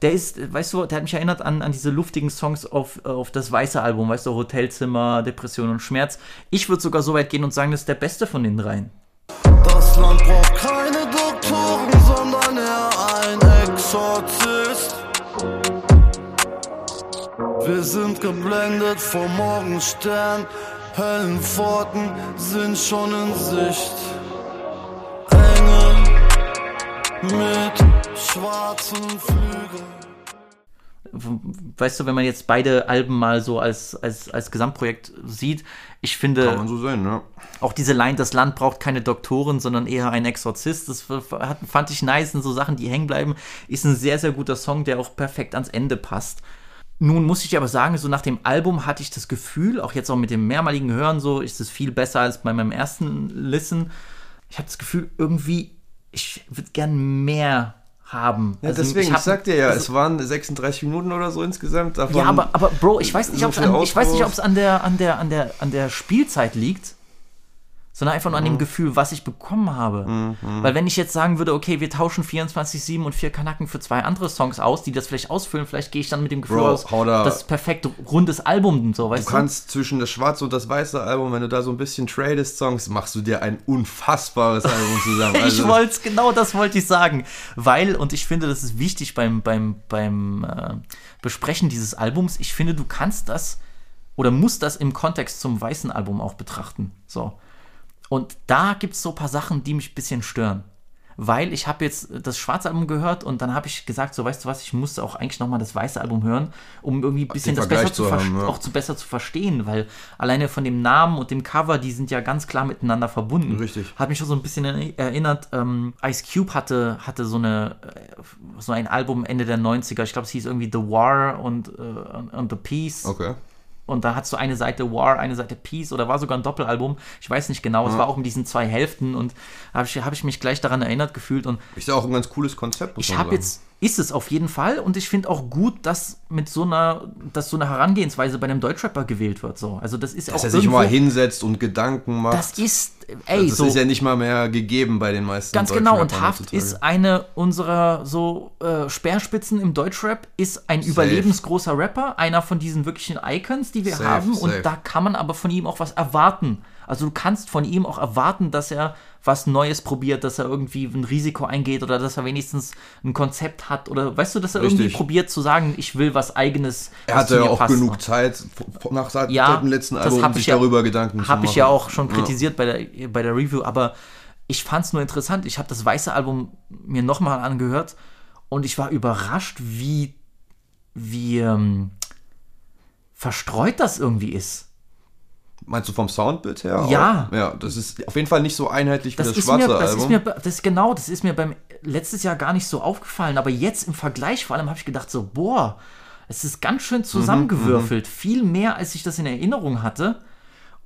S1: Der ist, weißt du, der hat mich erinnert an, an diese luftigen Songs auf, äh, auf das weiße Album, weißt du, Hotelzimmer, Depression und Schmerz. Ich würde sogar so weit gehen und sagen, das ist der beste von den dreien.
S4: Das Land braucht keine Doktoren, sondern eher ein Exorzist. Wir sind geblendet vom Morgenstern. Höllenpforten sind schon in Sicht. Mit schwarzen Flügeln.
S1: Weißt du, wenn man jetzt beide Alben mal so als, als, als Gesamtprojekt sieht, ich finde.
S3: Kann man so sehen, ne?
S1: Auch diese Line, das Land braucht keine Doktoren, sondern eher einen Exorzist. Das fand ich nice, sind so Sachen, die hängen bleiben. Ist ein sehr, sehr guter Song, der auch perfekt ans Ende passt. Nun muss ich aber sagen, so nach dem Album hatte ich das Gefühl, auch jetzt auch mit dem mehrmaligen Hören, so ist es viel besser als bei meinem ersten Listen. Ich habe das Gefühl, irgendwie, ich würde gern mehr haben.
S3: Ja,
S1: Also,
S3: deswegen, ich,
S1: hab-
S3: sag dir ja,
S1: also-
S3: es waren 36 Minuten oder so insgesamt. Davon
S1: ja, aber, aber Bro, ich weiß nicht, ob es an, ich weiß nicht, an der an der an der an der Spielzeit liegt, sondern einfach nur
S3: Mhm.
S1: an dem Gefühl, was ich bekommen habe. Weil wenn ich jetzt sagen würde, okay, wir tauschen 24/7 und vier Kanaken für zwei andere Songs aus, die das vielleicht ausfüllen, vielleicht gehe ich dann mit dem Gefühl
S3: Bro,
S1: aus,
S3: da-
S1: das perfekt rundes Album und so, weißt
S3: Du kannst zwischen das schwarze und das weiße Album, wenn du da so ein bisschen tradest Songs, machst du dir ein unfassbares Album zusammen.
S1: Ich
S3: Also,
S1: wollte es, genau das wollte ich sagen. Weil, und ich finde, das ist wichtig beim, beim, beim äh, Besprechen dieses Albums, ich finde, du kannst das oder musst das im Kontext zum weißen Album auch betrachten. So. Und da gibt es so ein paar Sachen, die mich ein bisschen stören. Weil ich habe jetzt das schwarze Album gehört und dann habe ich gesagt, so weißt du was, ich musste auch eigentlich nochmal das weiße Album hören, um irgendwie ein bisschen das
S3: Vergleich
S1: besser zu,
S3: haben, ja.
S1: auch zu besser zu verstehen, weil alleine von dem Namen und dem Cover, die sind ja ganz klar miteinander verbunden.
S3: Richtig.
S1: Hat mich schon so ein bisschen eri- erinnert, ähm, Ice Cube hatte, hatte so, eine, äh, so ein Album Ende der 90er, ich glaube, es hieß irgendwie The War und, äh, und The Peace.
S3: Okay.
S1: Und da hast du eine Seite War, eine Seite Peace oder war sogar ein Doppelalbum. Ich weiß nicht genau. Es war auch in diesen zwei Hälften und habe ich, hab ich mich gleich daran erinnert gefühlt. Und
S3: Ist ja auch ein ganz cooles Konzept.
S1: ich habe jetzt, ist es auf jeden Fall und ich finde auch gut, dass mit so einer, dass so eine Herangehensweise bei einem Deutschrapper gewählt wird. So. Also das ist
S3: Dass
S1: auch
S3: er sich
S1: irgendwo,
S3: mal hinsetzt und Gedanken macht.
S1: Das ist, ey,
S3: das
S1: so.
S3: ist ja nicht mal mehr gegeben bei den meisten
S1: Ganz genau, und Haft
S3: heutzutage.
S1: ist eine unserer so äh, Speerspitzen im Deutschrap, ist ein überlebensgroßer Rapper, einer von diesen wirklichen Icons, die wir
S3: Safe,
S1: haben. Und
S3: safe.
S1: da kann man aber von ihm auch was erwarten. Also du kannst von ihm auch erwarten, dass er was Neues probiert, dass er irgendwie ein Risiko eingeht oder dass er wenigstens ein Konzept hat oder weißt du, dass er irgendwie
S3: Richtig.
S1: probiert zu sagen, ich will was eigenes.
S3: Er hatte ja auch
S1: passt.
S3: genug Zeit nach seit
S1: Ja,
S3: dem letzten Album,
S1: hab
S3: um sich
S1: ich ja-
S3: darüber Gedanken zu machen.
S1: Habe ich ja auch schon kritisiert bei, der, bei der Review, aber ich fand es nur interessant. Ich habe das weiße Album mir nochmal angehört und ich war überrascht, wie, wie ähm, verstreut das irgendwie ist.
S3: Meinst du vom Soundbild her?
S1: Ja.
S3: Auch? Ja, das ist auf jeden Fall nicht so einheitlich wie
S1: Das,
S3: das,
S1: ist
S3: schwarze
S1: mir, das
S3: Album.
S1: ist mir, das genau, das ist mir beim letztes Jahr gar nicht so aufgefallen, aber jetzt im Vergleich vor allem habe ich gedacht so, boah, es ist ganz schön zusammengewürfelt, viel mehr als ich das in Erinnerung hatte.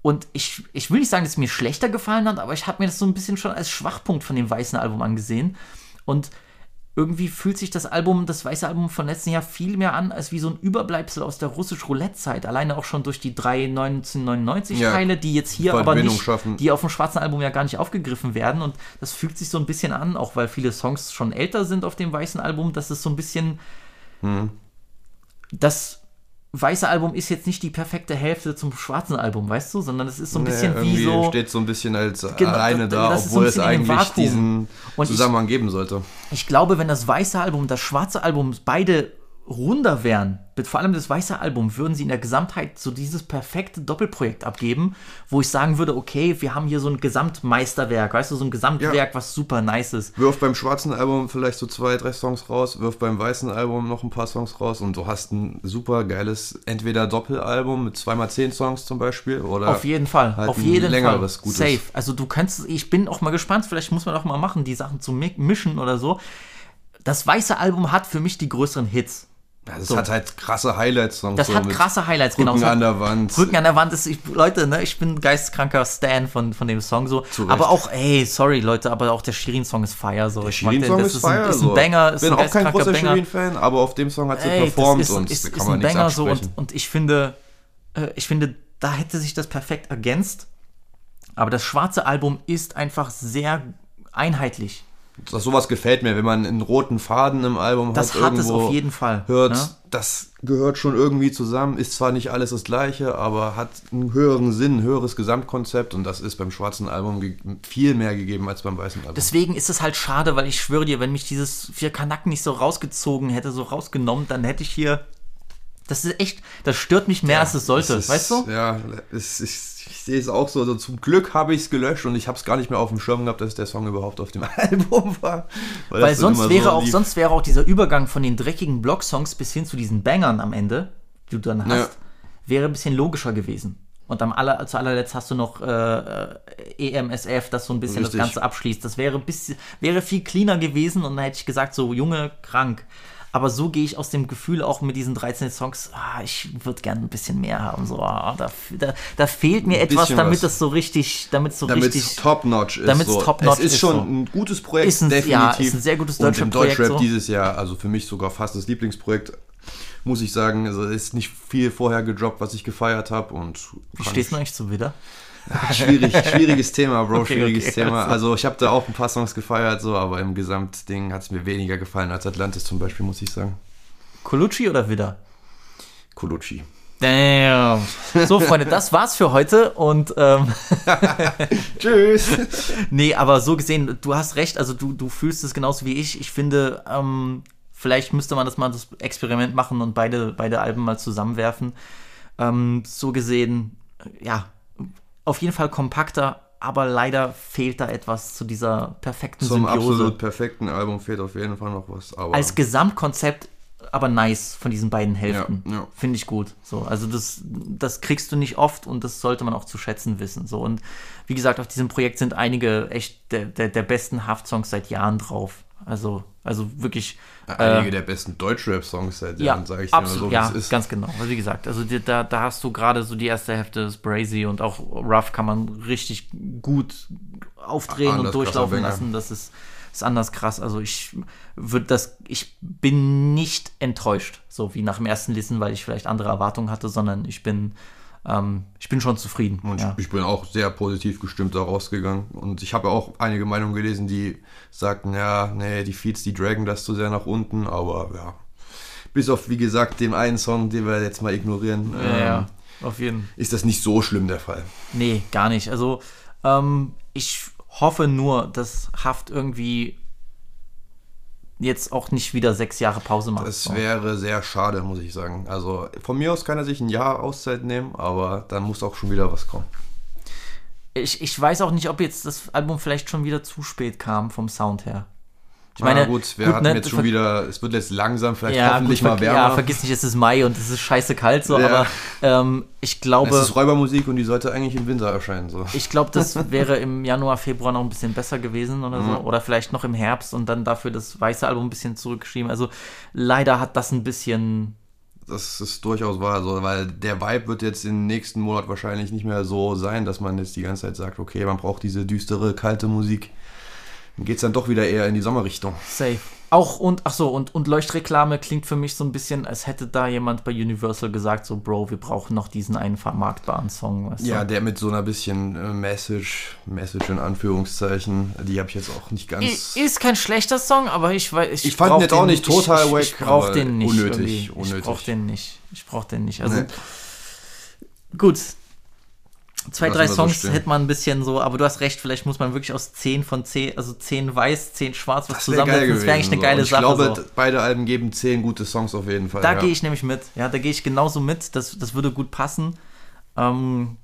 S1: Und ich, ich will nicht sagen, dass es mir schlechter gefallen hat, aber ich habe mir das so ein bisschen schon als Schwachpunkt von dem weißen Album angesehen. Und irgendwie fühlt sich das Album, das weiße Album von letzten Jahr viel mehr an, als wie so ein Überbleibsel aus der russisch-Roulette-Zeit. Alleine auch schon durch die drei 1999-Teile,
S3: Ja.
S1: die jetzt hier aber nicht,
S3: schaffen.
S1: die auf dem schwarzen Album ja gar nicht aufgegriffen werden. Und das fühlt sich so ein bisschen an, auch weil viele Songs schon älter sind auf dem weißen Album, dass es so ein bisschen.
S3: Hm.
S1: Das weiße Album ist jetzt nicht die perfekte Hälfte zum schwarzen Album, weißt du, sondern es ist so ein
S3: Nee,
S1: bisschen wie
S3: irgendwie
S1: so.
S3: steht so ein bisschen als
S1: Genau,
S3: alleine da,
S1: so
S3: obwohl
S1: ein
S3: es eigentlich diesen
S1: Und ich-
S3: Zusammenhang geben sollte.
S1: Ich glaube, wenn das weiße Album und das schwarze Album beide runder wären, mit vor allem das weiße Album, würden sie in der Gesamtheit so dieses perfekte Doppelprojekt abgeben, wo ich sagen würde, okay, wir haben hier so ein Gesamtmeisterwerk, weißt du, so ein Gesamtwerk, was super nice ist.
S3: Wirf beim schwarzen Album vielleicht so zwei, drei Songs raus, wirf beim weißen Album noch ein paar Songs raus und du hast ein super geiles, entweder Doppelalbum mit zweimal zehn Songs zum Beispiel oder
S1: Auf jeden Fall,
S3: halt
S1: auf jeden
S3: längeres,
S1: Fall.
S3: gutes.
S1: Safe. Also du kannst, ich bin auch mal gespannt, vielleicht muss man auch mal machen, die Sachen zu mi- mischen oder so. Das weiße Album hat für mich die größeren Hits.
S3: Das
S1: So.
S3: hat halt krasse Highlights-Songs.
S1: Das
S3: so
S1: hat krasse Highlights,
S3: Rücken
S1: genau. Hat
S3: an der Wand.
S1: Rücken an der Wand ist, ich, Leute, ne, ich bin ein geisteskranker Stan von, von dem Song so.
S3: Zu Recht.
S1: Aber auch, ey, sorry, Leute, aber auch der Shirin-Song ist fire so.
S3: Der
S1: Ich
S3: Shirin-Song
S1: das
S3: ist
S1: ein,
S3: fire.
S1: ist
S3: so.
S1: ein Banger, ist
S3: bin
S1: ein
S3: auch kein großer. Shirin-Fan, aber auf dem Song hat sie
S1: Ey,
S3: performt
S1: das ist,
S3: und
S1: ist, ist
S3: kann man
S1: ein
S3: nichts
S1: Banger so und, und ich finde, äh, ich finde, da hätte sich das perfekt ergänzt. Aber das schwarze Album ist einfach sehr einheitlich.
S3: Das, sowas gefällt mir, wenn man einen roten Faden im Album
S1: Das
S3: hat,
S1: hat es
S3: irgendwo
S1: auf jeden Fall,
S3: hört,
S1: ne?
S3: das gehört schon irgendwie zusammen, ist zwar nicht alles das gleiche, aber hat einen höheren Sinn, ein höheres Gesamtkonzept und das ist beim schwarzen Album viel mehr gegeben als beim weißen Album.
S1: Deswegen ist es halt schade, weil ich schwöre dir, wenn mich dieses vier Kanacken nicht so rausgezogen hätte, so rausgenommen, dann hätte ich hier Das ist echt, das stört mich mehr, als es sollte,
S3: ist-
S1: weißt du?
S3: Ja, es ist, sehe es auch so. Also zum Glück habe ich es gelöscht und ich habe es gar nicht mehr auf dem Schirm gehabt, dass der Song überhaupt auf dem Album war.
S1: Weil
S3: dann
S1: sonst wäre
S3: so
S1: auch,
S3: lief.
S1: sonst wäre auch dieser Übergang von den dreckigen Block-Songs bis hin zu diesen Bangern am Ende, die du dann hast,
S3: Ja.
S1: wäre ein bisschen logischer gewesen. Und am aller, zu allerletzt hast du noch äh, äh, EMSF, das so ein bisschen
S3: Richtig.
S1: das Ganze abschließt. Das wäre, bisschen, wäre viel cleaner gewesen und dann hätte ich gesagt, so Junge, krank. Aber so gehe ich aus dem Gefühl auch mit diesen 13 Songs, ah, ich würde gerne ein bisschen mehr haben. So, ah, da, da, da fehlt mir etwas, damit es so richtig, damit es so
S3: damit
S1: richtig.
S3: top-notch ist.
S1: damit's
S3: so.
S1: top-notch
S3: es ist
S1: ist,
S3: schon
S1: so.
S3: ein gutes Projekt,
S1: Ist ein-
S3: definitiv.
S1: ja, ist ein sehr gutes deutsches
S3: im Deutschrap
S1: Projekt, so.
S3: dieses Jahr, also für mich sogar fast das Lieblingsprojekt, muss ich sagen. Also es ist nicht viel vorher gedroppt, was ich gefeiert habe. Und
S1: Wie stehst du
S3: ich-
S1: eigentlich so
S3: Schwierig, schwieriges Thema, Bro,
S1: Okay,
S3: schwieriges
S1: okay,
S3: Thema.
S1: also.
S3: Also ich habe da auch ein paar Songs gefeiert, so, aber im Gesamtding hat es mir weniger gefallen als Atlantis zum Beispiel, muss ich sagen.
S1: Colucci oder Widder?
S3: Colucci.
S1: Damn. So, Freunde, das war's für heute und ähm,
S3: Tschüss.
S1: nee, aber so gesehen, du hast recht, also du, du fühlst es genauso wie ich. Ich finde, ähm, vielleicht müsste man das mal das Experiment machen und beide, beide Alben mal zusammenwerfen. Ähm, so gesehen, ja, auf jeden Fall kompakter, aber leider fehlt da etwas zu dieser perfekten
S3: Zum
S1: Symbiose.
S3: absolut perfekten Album fehlt auf jeden Fall noch was.
S1: Als Gesamtkonzept aber nice von diesen beiden Hälften.
S3: Ja, ja.
S1: Finde ich gut. So, also das, das kriegst du nicht oft und das sollte man auch zu schätzen wissen. So, und wie gesagt, auf diesem Projekt sind einige echt der, der, der besten Haft-Songs seit Jahren drauf. Also, also wirklich.
S3: einige
S1: äh,
S3: der besten Deutschrap-Songs seit
S1: ja,
S3: Jahren, sage ich dir mal
S1: absolut,
S3: so,
S1: ja,
S3: ist.
S1: ganz genau. Also wie gesagt, also die, da, da hast du gerade so die erste Hälfte des Brazy und auch Rough kann man richtig gut aufdrehen
S3: Anders
S1: und durchlaufen lassen. Das ist, ist anders krass. Also ich würde das, ich bin nicht enttäuscht, so wie nach dem ersten Listen, weil ich vielleicht andere Erwartungen hatte, sondern ich bin, ähm, ich bin schon zufrieden.
S3: Und
S1: ja.
S3: ich bin auch sehr positiv gestimmt da rausgegangen. Und ich habe auch einige Meinungen gelesen, die sagten, ja, nee, die Feeds, die dragen das zu sehr nach unten, aber ja. Bis auf, wie gesagt, den einen Song, den wir jetzt mal ignorieren,
S1: ja,
S3: ähm,
S1: ja, auf jeden Fall.
S3: ist das nicht so schlimm der Fall.
S1: Nee, gar nicht. Also, ähm, ich hoffe nur, dass Haft irgendwie jetzt auch nicht wieder sechs Jahre Pause macht.
S3: Das wäre sehr schade, muss ich sagen. Also von mir aus kann er sich ein Jahr Auszeit nehmen, aber dann muss auch schon wieder was kommen.
S1: ich, ich weiß auch nicht, ob jetzt das Album vielleicht schon wieder zu spät kam vom Sound her. Ich
S3: meine,
S1: meine,
S3: gut, wir
S1: gut,
S3: hatten
S1: ne,
S3: jetzt schon wieder, es wird jetzt langsam, vielleicht
S1: ja,
S3: hoffentlich
S1: gut,
S3: mal wärmer.
S1: Ja, vergiss nicht, es ist Mai und es ist scheiße kalt so,
S3: Ja.
S1: aber ähm, ich glaube,
S3: es ist Räubermusik und die sollte eigentlich im Winter erscheinen. So.
S1: ich glaube, das wäre im Januar, Februar noch ein bisschen besser gewesen oder
S3: Mhm.
S1: so. Oder vielleicht noch im Herbst und dann dafür das weiße Album ein bisschen zurückgeschrieben. Also leider hat das ein bisschen.
S3: Das ist durchaus wahr, so, weil der Vibe wird jetzt im nächsten Monat wahrscheinlich nicht mehr so sein, dass man jetzt die ganze Zeit sagt, okay, man braucht diese düstere, kalte Musik. Dann geht es dann doch wieder eher in die Sommerrichtung.
S1: Safe. Auch und, ach so, und, und Leuchtreklame klingt für mich so ein bisschen, als hätte da jemand bei Universal gesagt, so, Bro, wir brauchen noch diesen einen vermarktbaren Song, weißt
S3: Ja,
S1: du?
S3: der mit so einer bisschen äh, Message, Message in Anführungszeichen, die habe ich jetzt auch nicht ganz.
S1: I- Ist kein schlechter Song, aber ich weiß. Ich,
S3: Ich fand ihn jetzt auch
S1: den
S3: nicht total
S1: ich,
S3: wack,
S1: Ich, ich brauch den nicht.
S3: unnötig,
S1: irgendwie. Ich
S3: unnötig.
S1: brauch den nicht. Ich brauch den nicht. Also,
S3: Nee.
S1: gut. Zwei, drei
S3: so
S1: Songs
S3: stehen.
S1: hätte man ein bisschen so, aber du hast recht, vielleicht muss man wirklich aus 10 von 10, also 10 weiß, 10 schwarz was
S3: Das wäre geil
S1: zusammensetzen. Das wäre eigentlich eine
S3: so.
S1: geile
S3: ich
S1: Sache.
S3: glaube,
S1: so.
S3: beide Alben geben zehn gute Songs auf jeden Fall.
S1: Da
S3: ja.
S1: gehe ich nämlich mit. Ja, da gehe ich genauso mit. Das, das würde gut passen. Ähm,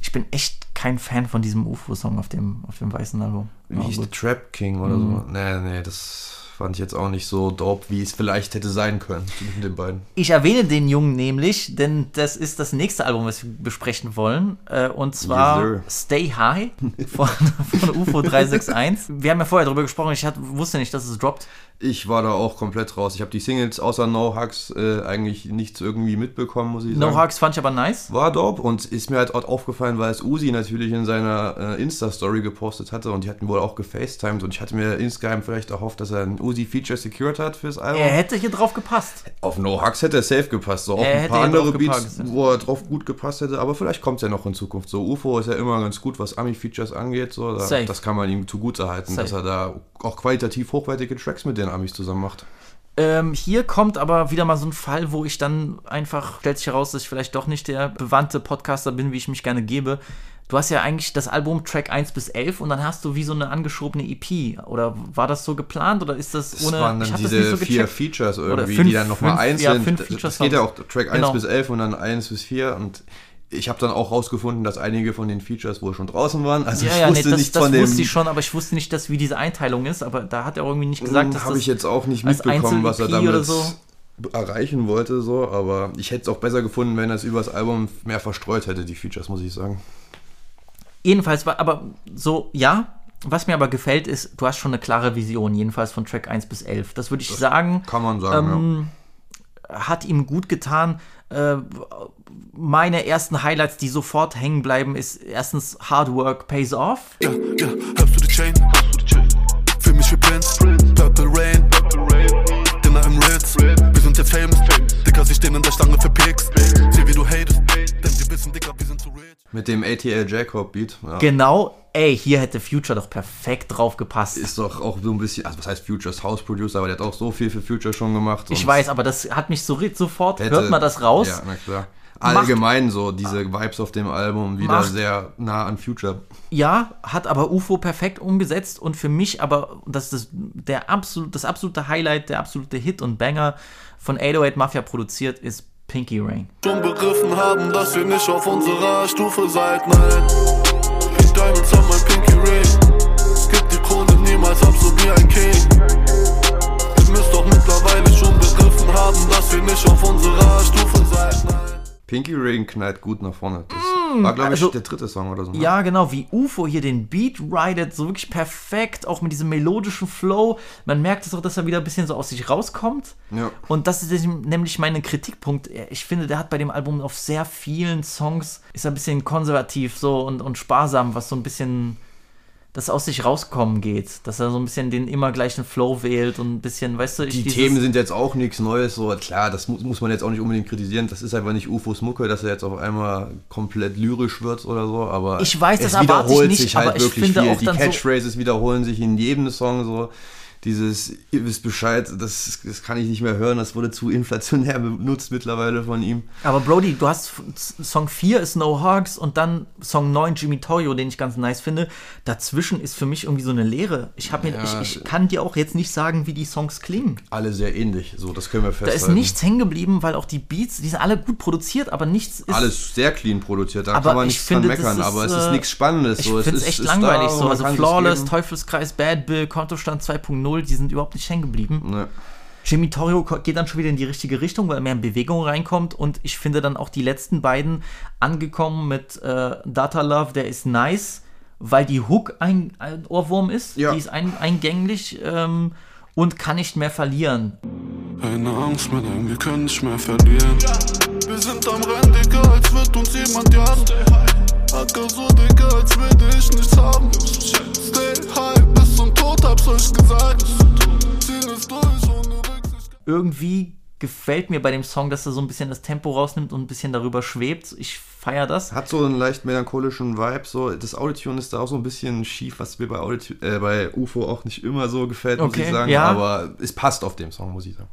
S1: ich bin echt kein Fan von diesem UFO-Song auf dem, auf dem weißen Album.
S3: Wie hieß der Trap King oder
S1: Mhm.
S3: so? Nee, nee, das fand ich jetzt auch nicht so dope, wie es vielleicht hätte sein können zwischen den beiden.
S1: Ich erwähne den Jungen nämlich, denn das ist das nächste Album, was wir besprechen wollen. Äh, und zwar
S3: Yes,
S1: Stay High von, von UFO 361. Wir haben ja vorher darüber gesprochen, ich hatte, wusste nicht, dass es droppt.
S3: Ich war da auch komplett raus. Ich habe die Singles außer No Hugs äh, eigentlich nichts irgendwie mitbekommen, muss ich
S1: No
S3: sagen.
S1: Hugs fand ich aber nice.
S3: War dope und ist mir halt auch aufgefallen, weil es Uzi natürlich in seiner äh, Insta-Story gepostet hatte und die hatten wohl auch gefacetimed und ich hatte mir insgeheim vielleicht erhofft, dass er ein Uzi-Feature secured hat fürs Album.
S1: Er hätte hier drauf gepasst.
S3: Auf No Hugs hätte er safe gepasst. So auch ein paar andere Beats,
S1: gepasst.
S3: wo er drauf gut gepasst hätte, aber vielleicht kommt es ja noch in Zukunft. So UFO ist ja immer ganz gut, was Ami-Features angeht. So, da, das kann man ihm zugute halten,
S1: Safe.
S3: dass er da auch qualitativ hochwertige Tracks mit den Amis zusammen macht.
S1: Ähm, hier kommt aber wieder mal so ein Fall, wo ich dann einfach, stellt sich heraus, dass ich vielleicht doch nicht der bewandte Podcaster bin, wie ich mich gerne gebe. Du hast ja eigentlich das Album Track 1 bis 11 und dann hast du wie so eine angeschobene EP. Oder war das so geplant oder ist das
S3: Das
S1: ohne.
S3: waren
S1: ich
S3: dann
S1: das
S3: diese
S1: nicht so
S3: vier. Features
S1: Oder
S3: irgendwie,
S1: fünf-
S3: die dann nochmal eins
S1: ja, fünf
S3: Das-
S1: Features
S3: Es geht ja auch Track
S1: Genau.
S3: 1 bis 11 und dann 1 bis 4 und ich habe dann auch rausgefunden, dass einige von den Features wohl schon draußen waren. Also
S1: Ja,
S3: ich
S1: ja, nee,
S3: wusste
S1: das,
S3: nichts
S1: das
S3: von dem.
S1: wusste ich schon, aber ich wusste nicht, dass wie diese Einteilung ist. Aber da hat er irgendwie nicht gesagt, dass
S3: habe
S1: das
S3: ich jetzt auch nicht mitbekommen, was er damit
S1: so.
S3: erreichen wollte, so, aber ich hätte es auch besser gefunden, wenn er es übers Album mehr verstreut hätte, die Features, muss ich sagen.
S1: Jedenfalls war, aber so, ja. Was mir aber gefällt, ist, du hast schon eine klare Vision, jedenfalls von Track 1 bis 11. Das würde ich sagen.
S3: Kann man sagen,
S1: ähm, hat ihm gut getan. Äh, meine ersten Highlights, die sofort hängen bleiben, ist erstens Hard Work Pays Off.
S4: Ja, ja, hörst du die Chain? Fühl mich wie Prince, Purple Rain, Dinner im Ritz, wir sind jetzt famous, Dicker, sie stehen an der Stange für Pics, sieh wie du hatest, denn sie wissen, Dicker, wir sind
S3: ja. Mit dem ATL Jacob Beat. Ja.
S1: Genau, ey, hier hätte Future doch perfekt drauf gepasst.
S3: Ist doch auch so ein bisschen, also was heißt Futures House Producer, aber der hat auch so viel für Future schon gemacht.
S1: ich weiß, aber das hat mich so sofort,
S3: hätte-
S1: hört man das raus.
S3: Ja, na klar. Allgemein so, diese Vibes auf dem Album wieder
S1: Macht-
S3: sehr nah an Future.
S1: Ja, hat aber UFO perfekt umgesetzt und für mich aber, das ist der absolut, das absolute Highlight, der absolute Hit und Banger von 808 Mafia produziert ist Pinky Rain.
S4: Schon begriffen haben, dass ihr nicht auf unserer Stufe seid, nein. Pink Diamonds an mein Pinky Ring. Gib die Krone niemals ab, so wie ein King. Ihr müsst doch mittlerweile schon begriffen haben, dass ihr nicht auf unserer Stufe seid, nein.
S3: Pinky Ring knallt gut nach vorne. Das war, glaube ich,
S1: also-
S3: der dritte Song oder so. ne?
S1: Ja, genau, wie UFO hier den Beat ridet, so wirklich perfekt, auch mit diesem melodischen Flow. Man merkt es auch, dass er wieder ein bisschen so aus sich rauskommt.
S3: Ja.
S1: Und das ist nämlich mein Kritikpunkt. Ich finde, der hat bei dem Album auf sehr vielen Songs, ist er ein bisschen konservativ so und, und sparsam, was so ein bisschen das aus sich rauskommen geht. Dass er so ein bisschen den immer gleichen Flow wählt und ein bisschen, weißt du, ich
S3: Die Themen sind jetzt auch nichts Neues, so klar, das muss, muss man jetzt auch nicht unbedingt kritisieren. Das ist einfach nicht UFOs Mucke, dass er jetzt auf einmal komplett lyrisch wird oder so, aber
S1: Ich weiß, das
S3: es
S1: erwarte ich
S3: wiederholt
S1: nicht,
S3: sich halt
S1: aber ich
S3: wirklich
S1: finde
S3: viel.
S1: auch
S3: Die
S1: dann so-
S3: Catchphrases wiederholen sich in jedem Song so. Dieses, ihr wisst Bescheid, das, das kann ich nicht mehr hören, das wurde zu inflationär benutzt mittlerweile von ihm.
S1: Aber Brody, du hast Song 4 ist No Hogs und dann Song 9 Jimmy Toyo, den ich ganz nice finde. Dazwischen ist für mich irgendwie so eine Leere. Ich, mir,
S3: Ja.
S1: ich, ich kann dir auch jetzt nicht sagen, wie die Songs klingen.
S3: Alle sehr ähnlich, so, das können wir
S1: Da
S3: festhalten.
S1: ist nichts hängen geblieben, weil auch die Beats, die sind alle gut produziert, aber nichts ist.
S3: Alles sehr clean produziert, da
S1: Aber
S3: kann man
S1: ich
S3: nichts
S1: finde,
S3: dran meckern,
S1: das
S3: aber
S1: ist,
S3: es ist
S1: äh,
S3: nichts Spannendes.
S1: Ich
S3: so.
S1: finde es
S3: ist-
S1: echt
S3: ist
S1: langweilig
S3: da,
S1: so. Also Flawless. Teufelskreis, Bad Bill, Kontostand 2.0, die sind überhaupt nicht hängen geblieben.
S3: Ne.
S1: Jimmy Torrio geht dann schon wieder in die richtige Richtung, weil er mehr in Bewegung reinkommt und ich finde dann auch die letzten beiden angekommen mit äh, Data Love, der ist nice, weil die Hook ein, ein Ohrwurm ist,
S3: Ja.
S1: die ist ein, eingänglich ähm, und kann nicht mehr verlieren.
S4: Keine Angst mehr, denn wir können nicht mehr verlieren. Wir sind am Rennen, Digga, als wird uns jemand jagen. Acker so, Digga, als würde ich nichts haben. Stay high, hab's euch gesagt. Ziehen es durch, ohne Rücksicht.
S1: Irgendwie gefällt mir bei dem Song, dass er so ein bisschen das Tempo rausnimmt und ein bisschen darüber schwebt. Ich feiere das.
S3: Hat so einen leicht melancholischen Vibe. So. Das Autotune ist da auch so ein bisschen schief, was mir bei, Autotune, äh, bei UFO auch nicht immer so gefällt, muss
S1: Okay,
S3: ich sagen.
S1: ja.
S3: Aber es passt auf dem Song, muss ich sagen.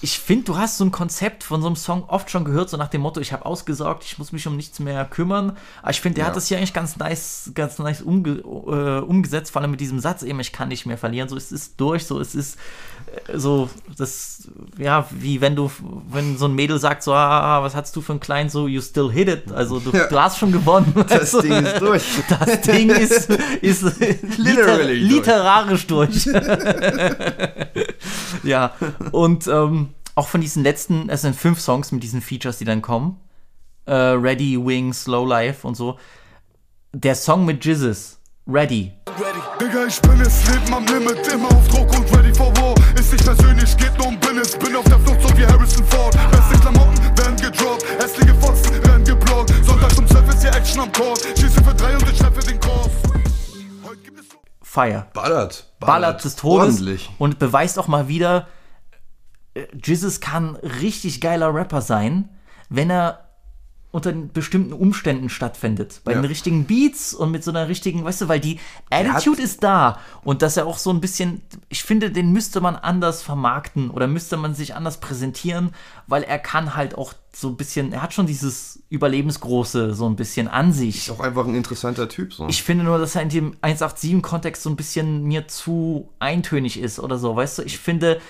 S1: Ich finde, du hast so ein Konzept von so einem Song oft schon gehört, so nach dem Motto, ich habe ausgesorgt, ich muss mich um nichts mehr kümmern. Aber ich finde, der
S3: Ja.
S1: hat das hier eigentlich ganz nice, ganz nice umge äh, umgesetzt, vor allem mit diesem Satz eben, ich kann nicht mehr verlieren. So, es ist durch, so, es ist äh, so, das, ja, wie wenn du, wenn so ein Mädel sagt, so, ah, was hast du für einen kleinen, so, you still hit it. Also, du,
S3: Ja.
S1: du hast schon gewonnen.
S3: Das
S1: Also,
S3: Ding ist durch.
S1: Das Ding ist, ist liter
S3: durch.
S1: literarisch durch. ja, und ähm, auch von diesen letzten, es sind fünf Songs mit diesen Features, die dann kommen. Äh, Ready, Wings, Slow Life und so. Der Song mit Jizzes, Ready.
S4: Ready. Digga, ich bin es, Leben am Limit, immer auf Druck und ready for war. Ist nicht persönlich, geht nur um Business. Bin auf der Flucht, so wie Harrison Ford. Beste Klamotten werden gedroppt, hässliche Fotzen werden geblockt. Sonntags um 12 ist hier Action am Court. Schieße für drei und ich treffe den so
S1: Fire.
S3: Ballert.
S1: Ballert des Todes
S3: Ordentlich.
S1: und beweist auch mal wieder, Jizzes kann richtig geiler Rapper sein, wenn er unter bestimmten Umständen stattfindet. Bei
S3: Ja.
S1: den richtigen Beats und mit so einer richtigen, weißt du, weil die Attitude ist da und dass er auch so ein bisschen, ich finde, den müsste man anders vermarkten oder müsste man sich anders präsentieren, weil er kann halt auch so ein bisschen, er hat schon dieses Überlebensgroße so ein bisschen an sich.
S3: Ist auch einfach ein interessanter Typ. So.
S1: Ich finde nur, dass er in dem 187-Kontext so ein bisschen mir zu eintönig ist oder so, weißt du? Ich finde,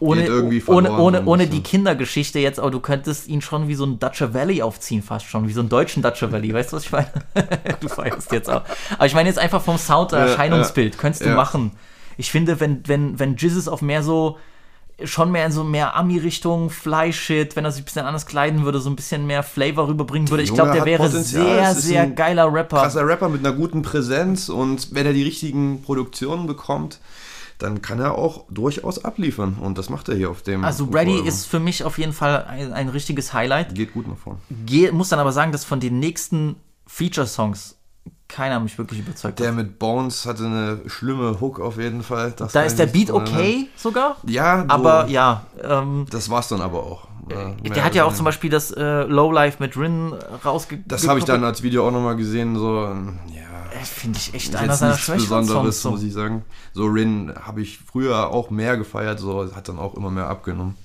S1: ohne,
S3: irgendwie
S1: ohne,
S3: so
S1: ohne, ohne
S3: bisschen.
S1: die Kindergeschichte jetzt, aber du könntest ihn schon wie so ein Dutcher Valley aufziehen, fast schon, wie so einen deutschen Dutcher Valley, weißt du, was ich meine? du feierst jetzt auch. Aber ich meine jetzt einfach vom Sound,
S3: Ja,
S1: Erscheinungsbild,
S3: ja,
S1: könntest du machen. Ich finde, wenn, wenn, wenn Jizzes auf mehr so, schon mehr in so mehr Ami-Richtung, Fly-Shit, wenn er sich ein bisschen anders kleiden würde, so ein bisschen mehr Flavor rüberbringen würde, ich glaube, der wäre
S3: Potenzial,
S1: sehr, sehr geiler Rapper.
S3: krasser Rapper mit einer guten Präsenz und wenn er die richtigen Produktionen bekommt, dann kann er auch durchaus abliefern und das macht er hier auf dem.
S1: Also Ready
S3: Album.
S1: ist für mich auf jeden Fall ein, ein richtiges Highlight.
S3: geht gut nach vorne.
S1: Geh, muss dann aber sagen, dass von den nächsten Feature-Songs keiner mich wirklich überzeugt
S3: Der
S1: hat.
S3: mit Bones hatte eine schlimme Hook auf jeden Fall. Das
S1: Da ist der Beat
S3: dran
S1: okay sogar,
S3: Ja, so,
S1: aber ja, ähm,
S3: Das war's dann aber auch. Äh,
S1: der hat ja auch zum Beispiel das äh, Lowlife mit Rin rausgegeben.
S3: Das habe ich dann als Video auch nochmal gesehen, so, ja.
S1: Finde ich echt einer seiner schwächeren
S3: Besonderes,
S1: Songs. So.
S3: muss ich sagen. So Rin habe ich früher auch mehr gefeiert, so hat dann auch immer mehr abgenommen.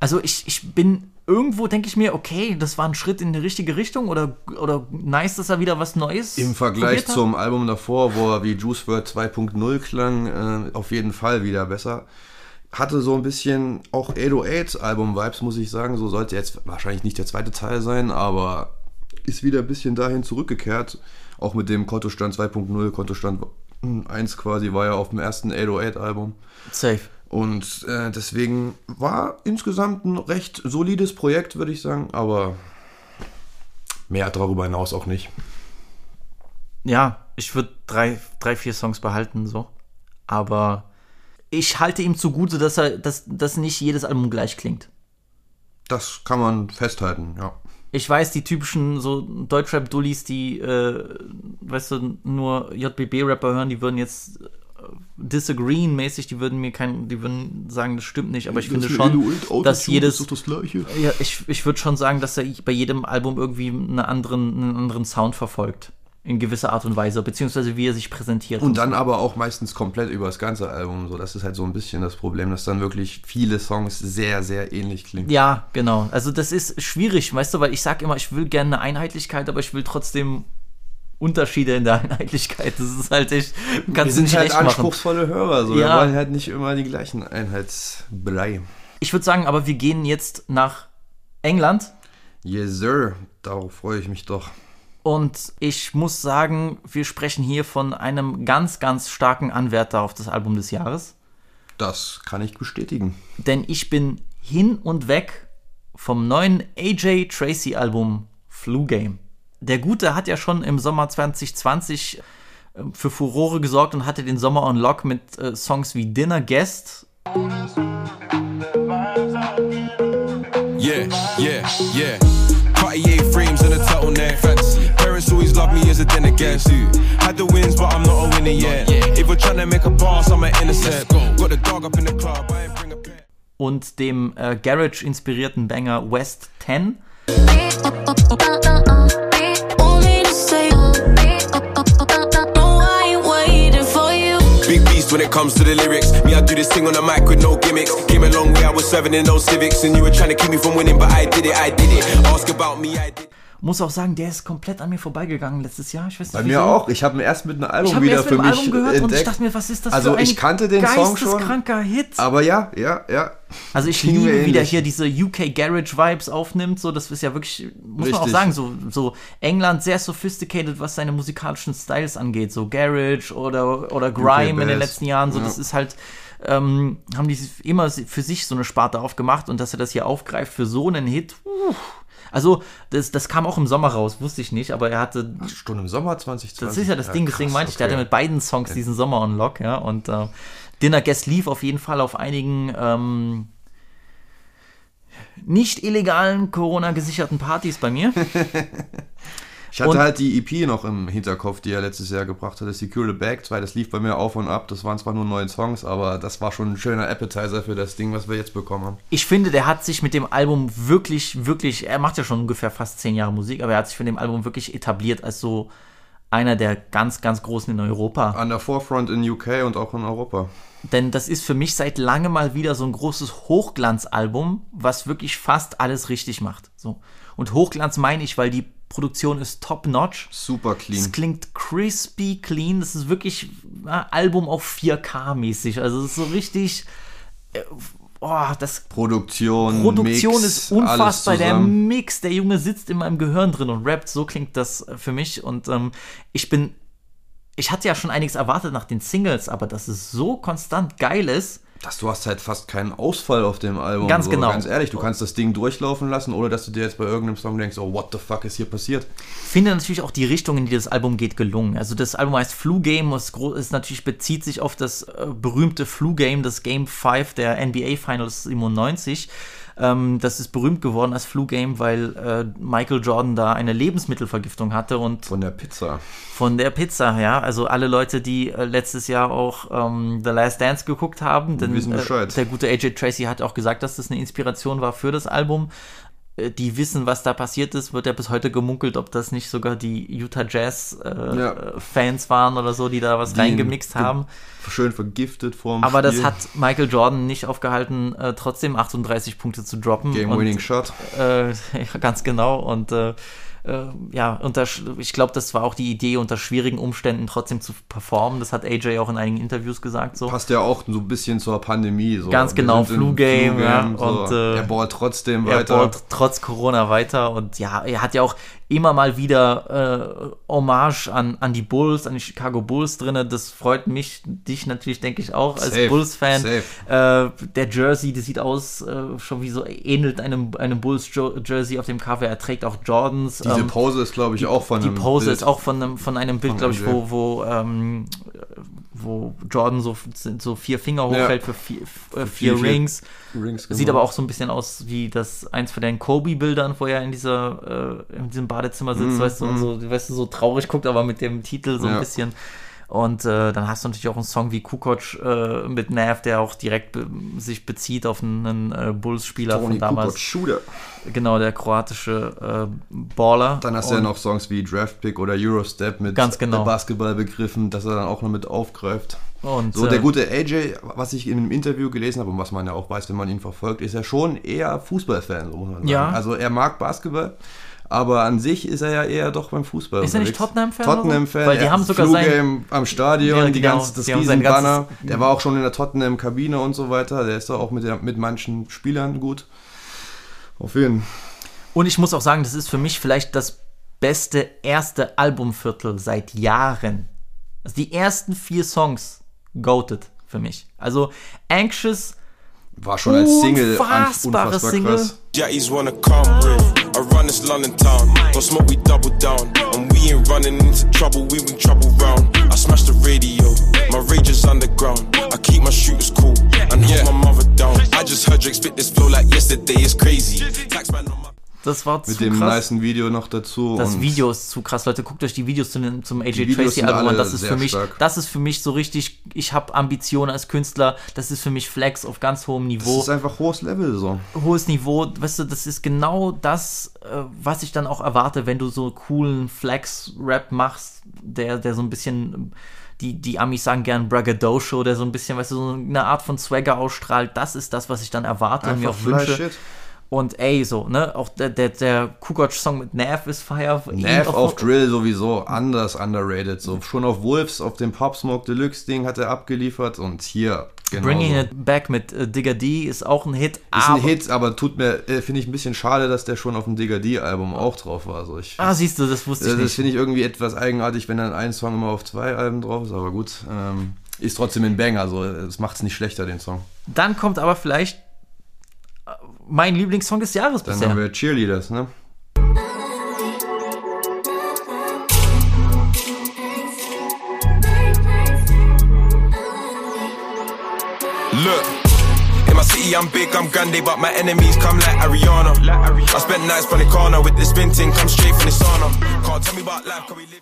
S1: Also ich, ich bin irgendwo, denke ich mir, okay, das war ein Schritt in die richtige Richtung oder, oder nice, dass er wieder was Neues
S3: Im Vergleich zum Album davor, wo er wie Juice WRLD 2.0 klang, äh, auf jeden Fall wieder besser. Hatte so ein bisschen auch 808 Album-Vibes, muss ich sagen. So sollte jetzt wahrscheinlich nicht der zweite Teil sein, aber ist wieder ein bisschen dahin zurückgekehrt. Auch mit dem Kontostand 2.0, Kontostand 1 quasi war ja auf dem ersten 808-Album.
S1: Safe.
S3: Und äh, deswegen war insgesamt ein recht solides Projekt, würde ich sagen, aber mehr darüber hinaus auch nicht.
S1: Ja, ich würde drei, drei, vier Songs behalten, so. Aber ich halte ihm zugute, dass er, dass, dass nicht jedes Album gleich klingt.
S3: Das kann man festhalten, ja.
S1: Ich weiß, die typischen so Deutschrap-Dullis, die, äh, weißt du, nur JBB-Rapper hören, die würden jetzt äh, disagreeen-mäßig, die würden mir kein, die würden sagen, das stimmt nicht, aber ich finde schon, dass jedes,
S3: das Gleiche.
S1: ja, ich, ich würde schon sagen, dass er bei jedem Album irgendwie einen anderen, einen anderen Sound verfolgt. In gewisser Art und Weise, beziehungsweise wie er sich präsentiert.
S3: Und dann aber auch meistens komplett über das ganze Album. So, das ist halt so ein bisschen das Problem, dass dann wirklich viele Songs sehr, sehr ähnlich klingen.
S1: Ja, genau. Also das ist schwierig, weißt du, weil ich sag immer, ich will gerne eine Einheitlichkeit, aber ich will trotzdem Unterschiede in der Einheitlichkeit. Das ist halt echt,
S3: Wir sind
S1: nicht
S3: halt
S1: recht machen.
S3: anspruchsvolle Hörer. So.
S1: Ja.
S3: Wir wollen halt nicht immer die gleichen Einheitsbrei.
S1: Ich würde sagen, aber wir gehen jetzt nach England
S3: Yes, sir. Darauf freue ich mich doch.
S1: Und ich muss sagen, wir sprechen hier von einem ganz, ganz starken Anwärter auf das Album des Jahres.
S3: Das kann ich bestätigen.
S1: Denn ich bin hin und weg vom neuen AJ Tracy Album Flu Game. Der Gute hat ja schon im Sommer 2020 äh, für Furore gesorgt und hatte den Sommer on Lock mit äh, Songs wie Dinner Guest.
S8: Yeah, yeah, yeah. Cartier frames and a turtleneck. Fancy. Parents always love me as a dinner guest. Had the wins, but I'm not a winner yet. If we're trying to make a pass, I'm an innocent. Got the dog up in the club, I ain't bring a pet.
S1: und dem äh, Garage-inspirierten Banger West 10.
S8: When it comes to the lyrics. Me, I do this thing on the mic with no gimmicks. Came a long way, I was serving in those civics. And you were trying to keep me from winning, but I did it, I did it. Ask about me, I did
S1: Muss auch sagen, der ist komplett an mir vorbeigegangen letztes Jahr. Ich weiß nicht,
S3: Bei
S1: wieso.
S3: mir auch. Ich habe ihn erst mit einem Album
S1: Ich
S3: wieder für
S1: mit dem
S3: mich
S1: Album gehört
S3: entdeckt.
S1: und ich dachte mir, was ist das
S3: also
S1: für ein
S3: ich kannte den Song schon.
S1: geisteskranker Hit.
S3: Aber ja, ja, ja.
S1: Also ich
S3: mir
S1: liebe, wie der
S3: ähnlich.
S1: hier diese UK Garage Vibes aufnimmt. So, das ist ja wirklich, muss man auch
S3: Richtig.
S1: sagen, so, so England sehr sophisticated, was seine musikalischen Styles angeht. So Garage oder, oder Grime in den letzten Jahren. So,
S3: Ja.
S1: das ist halt, ähm, haben die immer für sich so eine Sparte aufgemacht und dass er das hier aufgreift für so einen Hit. uff. Also, das, das kam auch im Sommer raus, wusste ich nicht, aber er hatte
S3: Schon im Sommer 2020.
S1: das ist ja das Ding, deswegen
S3: krass,
S1: meinte ich, der hatte mit beiden Songs diesen Sommer on Lock, ja. Und äh, Dinner Guest lief auf jeden Fall auf einigen ähm, nicht illegalen Corona-gesicherten Partys bei mir.
S3: Ich hatte
S1: Und-
S3: halt die EP noch im Hinterkopf, die er letztes Jahr gebracht hatte, Secure the Bag 2, das lief bei mir auf und ab, das waren zwar nur neun Songs, aber das war schon ein schöner Appetizer für das Ding, was wir jetzt bekommen haben.
S1: Ich finde, der hat sich mit dem Album wirklich, wirklich, er macht ja schon ungefähr fast zehn Jahre Musik, aber er hat sich mit dem Album wirklich etabliert als so einer der ganz, ganz Großen in Europa.
S3: An der Forefront in UK und auch in Europa.
S1: Denn das ist für mich seit langem mal wieder so ein großes Hochglanzalbum, was wirklich fast alles richtig macht. So. Und Hochglanz meine ich, weil die Produktion ist top-notch.
S3: Super clean.
S1: Es klingt crispy clean. Das ist wirklich ein Album auf 4K-mäßig. Also es ist so richtig. Äh, oh, das
S3: Produktion,
S1: Produktion
S3: Mix,
S1: ist unfassbar. Der. Mix, der Junge sitzt in meinem Gehirn drin und rappt. So klingt das für mich. Und ähm, ich bin. Ich hatte ja schon einiges erwartet nach den Singles, aber dass es so konstant geil ist,
S3: Dass du hast halt fast keinen Ausfall auf dem Album.
S1: Ganz
S3: so,
S1: genau.
S3: Ganz ehrlich, du kannst das Ding durchlaufen lassen, ohne dass du dir jetzt bei irgendeinem Song denkst, oh, what the fuck ist hier passiert?
S1: finde natürlich auch die Richtung, in die das Album geht, gelungen. Also das Album heißt Flu Game, gro- ist natürlich bezieht sich auf das äh, berühmte Flu Game, das Game 5 der NBA Finals 97. Ähm, das ist berühmt geworden als Flu Game, weil äh, Michael Jordan da eine Lebensmittelvergiftung hatte und
S3: Von der Pizza.
S1: von der Pizza, ja. Also alle Leute, die äh, letztes Jahr auch ähm, The Last Dance geguckt haben, denn äh, der gute AJ Tracy hat auch gesagt, dass das eine Inspiration war für das Album. Äh, Die wissen, was da passiert ist, wird ja bis heute gemunkelt, ob das nicht sogar die Utah Jazz äh,
S3: Ja.
S1: Fans waren oder so, die da was
S3: Die
S1: reingemixt
S3: ge-
S1: haben.
S3: Schön vergiftet vorm
S1: Aber das
S3: Spiel.
S1: hat Michael Jordan nicht aufgehalten, äh, trotzdem 38 Punkte zu droppen.
S3: Game-winning Shot.
S1: äh, ja, ganz genau. Und äh, ja, unter, ich glaube, das war auch die Idee, unter schwierigen Umständen trotzdem zu performen. Das hat AJ auch in einigen Interviews gesagt. So.
S3: Passt ja auch so ein bisschen zur Pandemie. So.
S1: Ganz genau,
S3: sind im
S1: Flu-Game, ja,
S3: so.
S1: und, äh,
S3: er ballt trotzdem
S1: Er
S3: weiter.
S1: baut trotz Corona weiter und ja, er hat ja auch immer mal wieder äh, Hommage an, an die Bulls, an die Chicago Bulls drinne. Das freut mich, dich natürlich, denke ich, auch als Bulls-Fan. Äh, der Jersey, das sieht aus, äh, schon wie so, ähnelt einem, einem Bulls-Jersey auf dem Cover. Er trägt auch Jordans.
S3: Diese
S1: ähm,
S3: Pose ist, glaube ich, auch von
S1: die
S3: einem
S1: Pose
S3: Bild.
S1: ist auch von einem, von einem Bild, glaube ich, wo, wo, ähm, wo Jordan so, so vier Finger
S3: Ja.
S1: hochhält für vier, äh, vier
S3: Vier,
S1: Rings.
S3: Rings,
S1: Sieht
S3: genau.
S1: aber auch so ein bisschen aus wie das eins von den Kobe-Bildern, wo er in dieser äh, in diesem Badezimmer sitzt, weißt du, und so, weißt du, so traurig guckt, aber mit dem Titel so ein
S3: Ja.
S1: bisschen. Und äh, dann hast du natürlich auch einen Song wie Kukoc äh, mit Nav, der auch direkt be sich bezieht auf einen äh, Bulls-Spieler von damals.
S3: Kukoc, Shooter.
S1: Genau, der kroatische äh, Baller.
S3: Dann hast du ja
S1: Und-
S3: noch Songs wie Draftpick oder Eurostep mit
S1: Ganz genau.
S3: Basketballbegriffen, dass er dann auch noch mit aufgreift.
S1: Und,
S3: So,
S1: äh,
S3: der gute AJ, was ich in einem Interview gelesen habe und was man ja auch weiß, wenn man ihn verfolgt, ist er schon eher Fußballfan, so muss man sagen.
S1: Ja.
S3: Also er mag Basketball, aber an sich ist er ja eher doch beim Fußball.
S1: Ist er nicht
S3: unterwegs.
S1: Tottenham-Fan?
S3: Tottenham-Fan,
S1: Weil die haben sogar sein-
S3: am Stadion,
S1: Ja,
S3: die
S1: genau.
S3: das
S1: Die haben sein
S3: Riesenbanner. Der war auch schon in der Tottenham-Kabine und so weiter. Der ist da auch mit, der, mit manchen Spielern gut. Auf jeden Fall.
S1: Und ich muss auch sagen, das ist für mich vielleicht das beste erste Albumviertel seit Jahren. Also die ersten vier Songs goated für mich. Also Anxious,
S3: War schon als Single an-
S1: Unfassbare
S3: unfassbar
S1: Single.
S3: krass.
S8: Jatties wanna come with. I run this London town. Don't smoke, we double down. And we ain't running into trouble, we bring trouble round. I smash the radio, my rage is underground. I keep my shooters cool and hold my mother down. I just heard Drake spit this flow like yesterday, it's crazy. Taxman on my
S1: das war
S3: Mit
S1: zu
S3: dem
S1: krass.
S3: nicen Video noch dazu.
S1: Das Video ist zu krass, Leute. Guckt euch die Videos zu den, zum AJ Tracy Album an. Das ist für mich,
S3: stark.
S1: das ist für mich so richtig. Ich habe Ambitionen als Künstler. Das ist für mich Flex auf ganz hohem
S3: Das
S1: Niveau.
S3: ist einfach hohes Level so.
S1: hohes Niveau, weißt du, das ist genau das, äh, was ich dann auch erwarte, wenn du so coolen Flex-Rap machst, der, der so ein bisschen, die, die Amis sagen gern Braggadocio, der so ein bisschen, weißt du, so eine Art von Swagger ausstrahlt, das ist das, was ich dann erwarte und mir auch wünsche.
S3: Shit.
S1: Und ey, so, ne, auch der, der, der Kukoc-Song mit Nav ist Fire.
S3: Nav auf Drill sowieso anders underrated. So schon auf Wolves, auf dem Pop Smoke Deluxe Ding hat er abgeliefert und hier genau.
S1: Bringing It Back mit äh, Digga D ist auch ein Hit.
S3: ist
S1: aber,
S3: ein Hit, aber tut mir äh, finde ich ein bisschen schade, dass der schon auf dem Digga D Album auch drauf war. Also ich,
S1: Ah, siehst du, das wusste ich
S3: das
S1: nicht.
S3: finde ich irgendwie etwas eigenartig, wenn dann ein Song immer auf zwei Alben drauf ist. Aber gut, ähm, ist trotzdem ein Banger. Also es macht es nicht schlechter den Song.
S1: Dann kommt aber vielleicht mein Lieblingssong des Jahres
S3: Dann
S1: bisher.
S3: haben wir Cheerleaders, ne?
S8: Look, in my city I'm big, I'm Gandhi, but my enemies come like Ariana. I spent nights on the corner with this spinting, come straight from the sauna. Can't tell me about life, cause we live.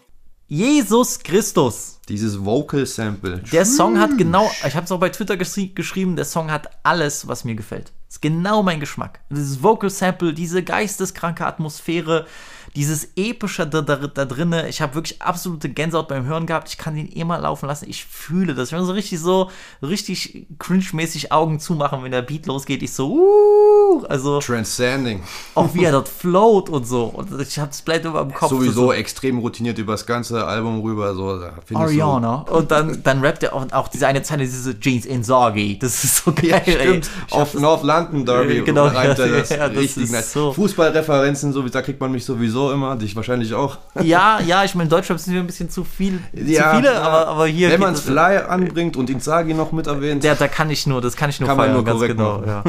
S1: Jesus Christus.
S3: Dieses Vocal Sample.
S1: Der Song hat genau, ich habe es auch bei Twitter geschri geschrieben, der Song hat alles, was mir gefällt. Ist genau mein Geschmack. Dieses Vocal Sample, diese geisteskranke Atmosphäre, dieses epische da, da, da drinne. Ich habe wirklich absolute Gänsehaut beim Hören gehabt. Ich kann den immer laufen lassen. Ich fühle das. Ich will so richtig so, richtig cringe-mäßig Augen zumachen, wenn der Beat losgeht. Ich so, uh, also
S3: Transcending.
S1: auch wie er dort float und so. Und ich habe es bleibt über im Kopf.
S3: Sowieso
S1: so,
S3: extrem routiniert über das ganze Album rüber. So,
S1: Ariana. Und dann, dann rappt er auch, auch diese eine Zeile, diese Jeans in Sorgi. Das ist so geil,
S3: Ja,
S1: ey.
S3: stimmt.
S1: Ich
S3: Auf North London Derby
S1: genau,
S3: reimt er das
S1: ja, das
S3: richtig nice.
S1: so-
S3: Fußballreferenzen, so wie da kriegt man mich sowieso immer, dich wahrscheinlich auch.
S1: Ja, ja, ich meine, in Deutschland sind wir ein bisschen zu viel,
S3: Ja,
S1: zu viele,
S3: ja.
S1: aber, aber hier.
S3: Wenn man
S1: das-
S3: Fly anbringt und Inzaghi noch mit erwähnt.
S1: Der, da kann ich nur, das kann ich nur
S3: Kann man
S1: feiern,
S3: nur
S1: ganz
S3: korrekt
S1: genau. Ja.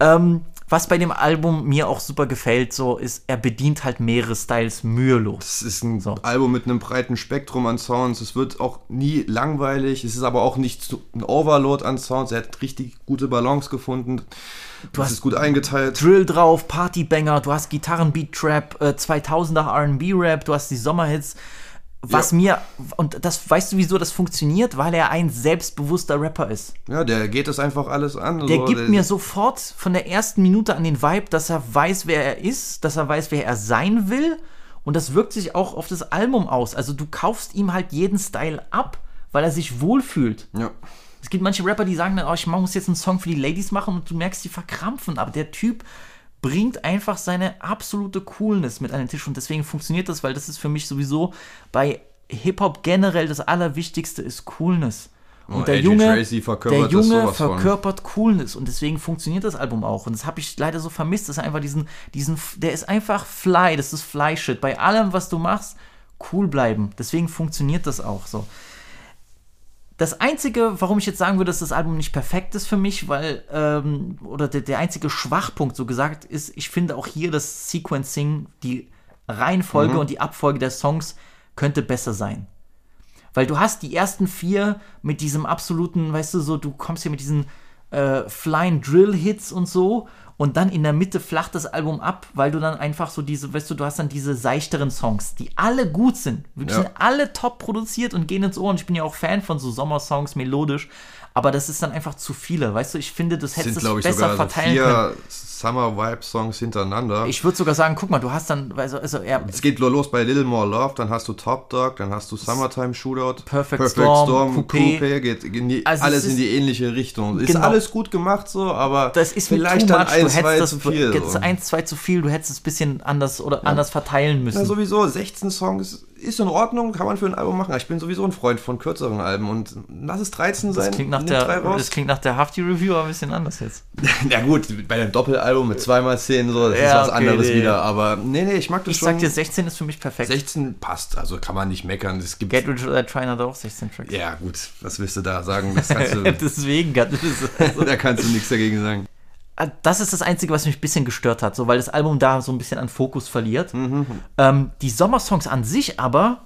S1: ähm, was bei dem Album mir auch super gefällt, so ist, er bedient halt mehrere Styles mühelos.
S3: Es ist ein
S1: So.
S3: Album mit einem breiten Spektrum an Sounds. Es wird auch nie langweilig. Es ist aber auch nicht so ein Overload an Sounds. Er hat richtig gute Balance gefunden. Du
S1: hast
S3: es gut eingeteilt.
S1: Drill drauf, Partybanger, du hast Gitarrenbeat-Trap, äh, 2000er R&B-Rap, du hast die Sommerhits. Was
S3: Ja.
S1: mir, und das weißt du, wieso das funktioniert? Weil er ein selbstbewusster Rapper ist.
S3: Ja, der geht das einfach alles an.
S1: Der
S3: So,
S1: gibt mir sofort von der ersten Minute an den Vibe, dass er weiß, wer er ist, dass er weiß, wer er sein will. Und das wirkt sich auch auf das Album aus. Also du kaufst ihm halt jeden Style ab, weil er sich wohlfühlt.
S3: Ja.
S1: Es gibt manche Rapper, die sagen dann, oh, ich muss jetzt einen Song für die Ladies machen und du merkst, die verkrampfen. Aber der Typ bringt einfach seine absolute Coolness mit an den Tisch und deswegen funktioniert das, weil das ist für mich sowieso bei Hip-Hop generell das Allerwichtigste ist Coolness. Und
S3: Oh,
S1: der
S3: AJ
S1: Junge,
S3: verkörpert
S1: der Junge
S3: sowas von.
S1: verkörpert Coolness und deswegen funktioniert das Album auch. Und das habe ich leider so vermisst, dass einfach diesen, diesen, der ist einfach fly, das ist Fly-Shit. Bei allem, was du machst, cool bleiben. Deswegen funktioniert das auch so. Das Einzige, warum ich jetzt sagen würde, dass das Album nicht perfekt ist für mich, weil, ähm, oder der, der einzige Schwachpunkt so gesagt ist, ich finde auch hier das Sequencing, die Reihenfolge und die Abfolge der Songs könnte besser sein. Weil du hast die ersten vier mit diesem absoluten, weißt du, so, du kommst hier mit diesen äh, Flying Drill Hits und so und dann in der Mitte flacht das Album ab, weil du dann einfach so diese, weißt du, du hast dann diese seichteren Songs, die alle gut sind. Die
S3: Ja.
S1: sind alle top produziert und gehen ins Ohr und ich bin ja auch Fan von so Sommersongs, melodisch, aber das ist dann einfach zu viele, weißt du, ich finde, das
S3: Es
S1: hättest du besser
S3: sogar so
S1: verteilen können.
S3: Summer Vibe Songs hintereinander.
S1: Ich würde sogar sagen, guck mal, du hast dann, also, also er,
S3: es geht los bei Little More Love, dann hast du Top Dog, dann hast du Summertime Shootout,
S1: Perfect Storm, Coupé.
S3: geht in die,
S1: Also es
S3: alles
S1: ist-
S3: in die ähnliche Richtung. Ist
S1: Genau.
S3: alles gut gemacht so, aber
S1: das ist
S3: vielleicht dann
S1: much.
S3: ein,
S1: du
S3: zwei
S1: das
S3: zu viel.
S1: jetzt eins, zwei zu viel, du hättest es ein bisschen anders oder anders verteilen müssen.
S3: Ja, sowieso, 16 Songs ist in Ordnung, kann man für ein Album machen. Ich bin sowieso ein Freund von kürzeren Alben und lass es 13 sein.
S1: das klingt nach der, das klingt nach der Hafti Review aber ein bisschen anders jetzt.
S3: Ja gut, bei dem Doppelalbum mit zweimal 10 so, das
S1: Ja,
S3: ist was
S1: okay,
S3: anderes
S1: nee.
S3: wieder. Aber nee, nee, ich mag das
S1: Ich
S3: schon.
S1: sag dir, 16 ist für mich perfekt.
S3: 16 passt, also kann man nicht meckern. Es gibt
S1: Get Rich or Trying hat auch 16 Tracks.
S3: ja gut, was willst du da sagen? Das kannst du,
S1: Deswegen, das ist-
S3: da kannst du nichts dagegen sagen.
S1: Das ist das Einzige, was mich ein bisschen gestört hat, so, weil das Album da so ein bisschen an Fokus verliert.
S3: Mhm.
S1: Ähm, die Sommersongs an sich aber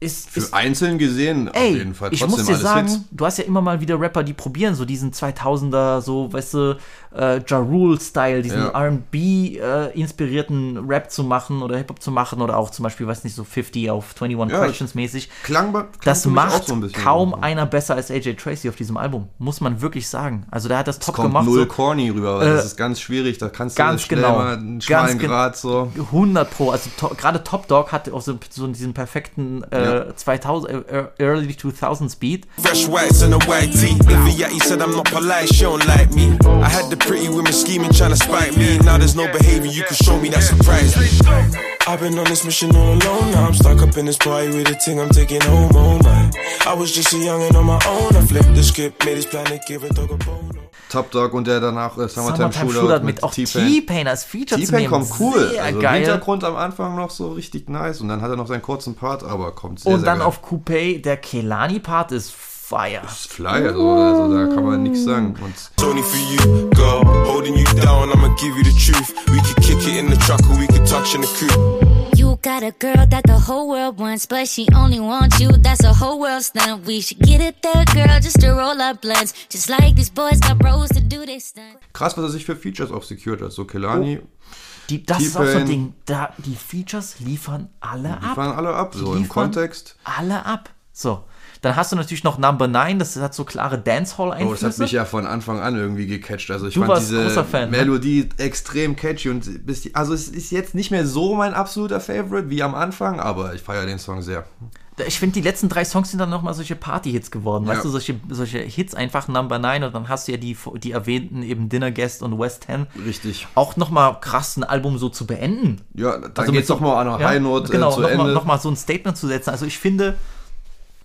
S1: ist,
S3: Für
S1: ist
S3: einzeln gesehen auf
S1: Ey,
S3: jeden Fall
S1: ich
S3: trotzdem
S1: muss dir sagen,
S3: Hits.
S1: du hast ja immer mal wieder Rapper, die probieren so diesen 2000er, so, weißt du, äh, Ja Rule-Style, diesen
S3: Ja.
S1: R&B-inspirierten Rap zu machen oder Hip-Hop zu machen oder auch zum Beispiel, weiß nicht, so 50 auf 21
S3: Ja,
S1: Questions mäßig.
S3: Klang, klang
S1: Das macht
S3: so ein
S1: kaum einer besser als AJ Tracy auf diesem Album, muss man wirklich sagen. Also der hat das top
S3: kommt
S1: gemacht.
S3: null
S1: So,
S3: corny rüber, weil
S1: Äh,
S3: das ist ganz schwierig. Da kannst
S1: ganz
S3: du schnell
S1: genau.
S3: mal einen
S1: Ganz
S3: schmalen Grad so.
S1: 100 Pro, also to gerade Top Dog hatte auch so, so diesen perfekten äh,
S3: Ja.
S1: 2000, äh, uh, Early 2000 Speed.
S8: Fresh whites and a white tee. Olivia said I'm not polite, she don't like me. I had the pretty women scheming, trying to spite me. Now there's no behavior you can show me that surprised me. I've been on this mission all alone. Now I'm stuck up in this party with a thing I'm taking home. Oh my. I was just a youngin' on my own. I flipped the script, made this planet, give a dog a bone.
S3: Top Dog und der danach äh, Summertime,
S1: Summertime
S3: Shootout,
S1: Shootout mit auch T-Pain als Feature zu
S3: T-Pain kommt cool.
S1: Sehr
S3: also im
S1: geil.
S3: Hintergrund am Anfang noch so richtig nice und dann hat er noch seinen kurzen Part, aber kommt sehr,
S1: Und
S3: sehr
S1: dann
S3: geil.
S1: auf Coupé, der Kelani-Part ist fire.
S3: Fly, also, also da kann man nichts sagen. Und
S8: It's only for you, girl. Holding you down, I'ma give you the truth. We could kick it in the truck or we could touch in the coupe.
S7: You got a girl that the whole world wants, but she only wants you. That's a whole world stunt. We should get it there, girl, just to roll up blunts. Just like these boys got bros to do this stunt.
S3: Krass, was er sich für Features auch secured hat. So Kelani,
S1: Die, das ist auch so ein Ding. Da, die Features liefern alle
S3: die
S1: ab.
S3: fahren alle ab, so
S1: Die
S3: im Kontext.
S1: Alle ab. So. Dann hast du natürlich noch Number 9, das hat so klare
S3: Oh, das
S1: Dancehall-Einflüsse.
S3: hat mich ja von Anfang an irgendwie gecatcht. Also ich
S1: Du
S3: fand diese
S1: Fan, ne?
S3: Melodie extrem catchy und bis die, also es ist jetzt nicht mehr so mein absoluter Favorite wie am Anfang, aber ich feiere den Song sehr.
S1: ich finde, die letzten drei Songs sind dann nochmal solche Party-Hits geworden. Weißt
S3: Ja.
S1: du, solche, solche Hits einfach Number 9 und dann hast du ja die, die erwähnten eben Dinner Guest und West 10.
S3: Richtig.
S1: Auch nochmal krass ein Album so zu beenden.
S3: Ja, dann
S1: Also
S3: geht's doch mal an einer
S1: ja,
S3: High Note
S1: genau,
S3: äh, zu
S1: noch
S3: Ende.
S1: Mal, noch mal so ein Statement zu setzen. Also ich finde,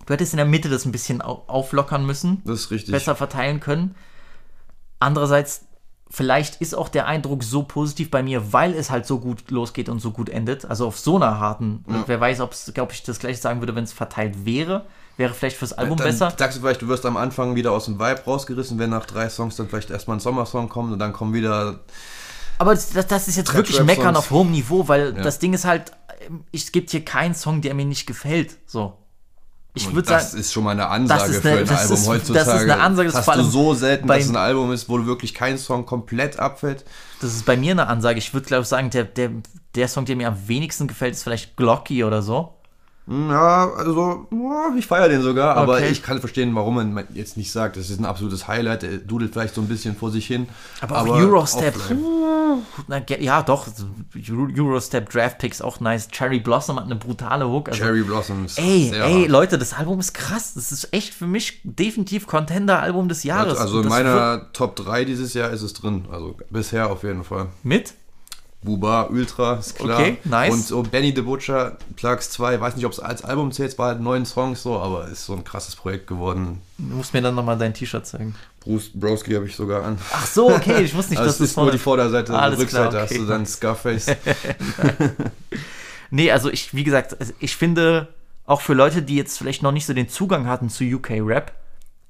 S1: du hättest in der Mitte das ein bisschen au- auflockern müssen.
S3: Das ist richtig.
S1: Besser verteilen können. Andererseits, vielleicht ist auch der Eindruck so positiv bei mir, weil es halt so gut losgeht und so gut endet. Also auf so einer harten. Wer weiß, ob ich das gleiche sagen würde, wenn es verteilt wäre. Wäre vielleicht fürs Album
S3: dann
S1: besser.
S3: sagst du vielleicht, du wirst am Anfang wieder aus dem Vibe rausgerissen, wenn nach drei Songs dann vielleicht erstmal ein Sommersong kommt und dann kommen wieder.
S1: Aber das, das, ist jetzt wirklich. Meckern auf hohem Niveau, weil
S3: Ja.
S1: das Ding ist halt, es gibt hier keinen Song, der mir nicht gefällt. So. Ich würde
S3: das
S1: sagen,
S3: ist schon mal eine Ansage
S1: ist
S3: für
S1: eine-
S3: ein
S1: das
S3: Album
S1: ist-
S3: heutzutage.
S1: das ist eine Ansage, das
S3: hast du so selten, dass es ein Album ist, wo wirklich kein Song komplett abfällt.
S1: das ist bei mir eine Ansage. Ich würde, glaube ich, sagen, der, der, der Song, der mir am wenigsten gefällt, ist vielleicht Glocky oder so.
S3: Ja, also, ja, ich feiere den sogar, aber
S1: Okay.
S3: ich kann verstehen, warum man jetzt nicht sagt, das ist ein absolutes Highlight, der dudelt vielleicht so ein bisschen vor sich hin.
S1: Aber, auch Eurostep.
S3: auf-
S1: ja, doch. Euro- Eurostep Draft Picks auch nice. Cherry Blossom hat eine brutale Hook. Also,
S3: Cherry Blossoms.
S1: Ey,
S3: sehr
S1: ey. Leute, das Album ist krass. Das ist echt für mich definitiv Contender-Album des Jahres.
S3: Also in meiner Top 3 dieses Jahr ist es drin. Also bisher auf jeden Fall.
S1: Mit?
S3: Buba, Ultra, ist klar.
S1: Okay, nice.
S3: Und so Benny the Butcher, Plugs 2, weiß nicht, ob es als Album zählt, es war halt neun Songs so, aber ist so ein krasses Projekt geworden.
S1: Du musst mir dann nochmal dein T-Shirt zeigen.
S3: Bruce Broski habe ich sogar an.
S1: Ach so, okay, ich wusste nicht,
S3: Also
S1: dass das
S3: ist nur die Vorderseite, die
S1: Alles
S3: Rückseite
S1: klar,
S3: hast
S1: okay.
S3: du dann Scarface.
S1: Nee, also ich, wie gesagt, also ich finde, auch für Leute, die jetzt vielleicht noch nicht so den Zugang hatten zu UK-Rap,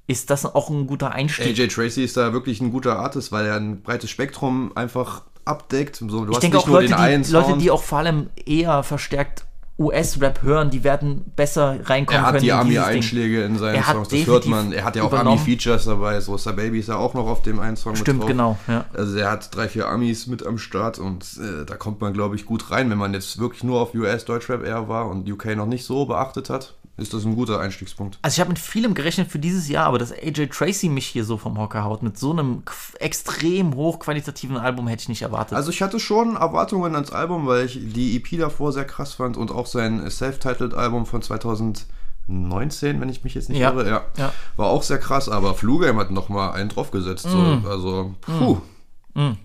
S1: ist das auch ein guter Einstieg.
S3: AJ Tracy ist da wirklich ein guter Artist, weil er ein breites Spektrum einfach abdeckt. So, du
S1: ich
S3: hast
S1: denke
S3: nicht
S1: auch
S3: nur
S1: Leute
S3: den einen
S1: die, Leute,
S3: Sound.
S1: die auch vor allem eher verstärkt US-Rap hören, die werden besser reinkommen
S3: er hat
S1: können.
S3: die. Army-Einschläge in seinen Songs, das hört man. Er hat ja auch. Army-Features dabei, so Sir Baby ist ja auch noch auf dem einen Song
S1: Stimmt,
S3: mit drauf.
S1: genau, ja.
S3: Also er hat drei, vier Amis mit am Start und äh, da kommt man, glaube ich, gut rein. Wenn man jetzt wirklich nur auf US-Deutschrap eher war und UK noch nicht so beachtet hat, ist das ein guter Einstiegspunkt.
S1: Also ich habe mit vielem gerechnet für dieses Jahr, aber dass AJ Tracy mich hier so vom Hocker haut mit so einem extrem hochqualitativen Album hätte ich nicht erwartet.
S3: Also ich hatte schon Erwartungen ans Album, weil ich die EP davor sehr krass fand und auch sein Self-Titled-Album von 2019, wenn ich mich jetzt nicht
S1: Ja,
S3: irre, ja,
S1: ja.
S3: war auch sehr krass, aber Flugame hat nochmal einen draufgesetzt.
S1: Mm.
S3: So, also, puh.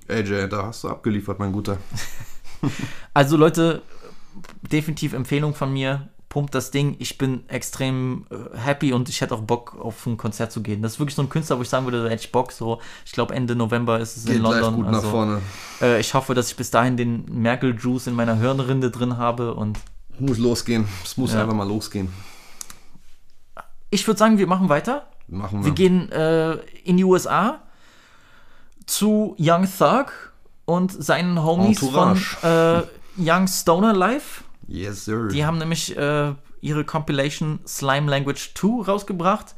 S3: AJ, da hast du abgeliefert, mein Guter.
S1: Also Leute, definitiv Empfehlung von mir. Pumpt das Ding. Ich bin extrem äh, happy und ich hätte auch Bock, auf ein Konzert zu gehen. Das ist wirklich so ein Künstler, wo ich sagen würde, da hätte ich Bock. So, ich glaube, Ende November ist es
S3: Geht
S1: in London.
S3: gut nach
S1: also,
S3: vorne.
S1: Äh, ich hoffe, dass ich bis dahin den Merkel-Juice in meiner Hirnrinde drin habe. Und
S3: Muss losgehen. Es muss
S1: Ja.
S3: einfach mal losgehen.
S1: ich würde sagen, wir machen weiter.
S3: Machen wir.
S1: Wir gehen äh, in die USA zu Young Thug und seinen Homies
S3: Entourage.
S1: von äh, Young Stoner Life.
S3: Yes, sir.
S1: Die haben nämlich äh, ihre Compilation Slime Language 2 rausgebracht.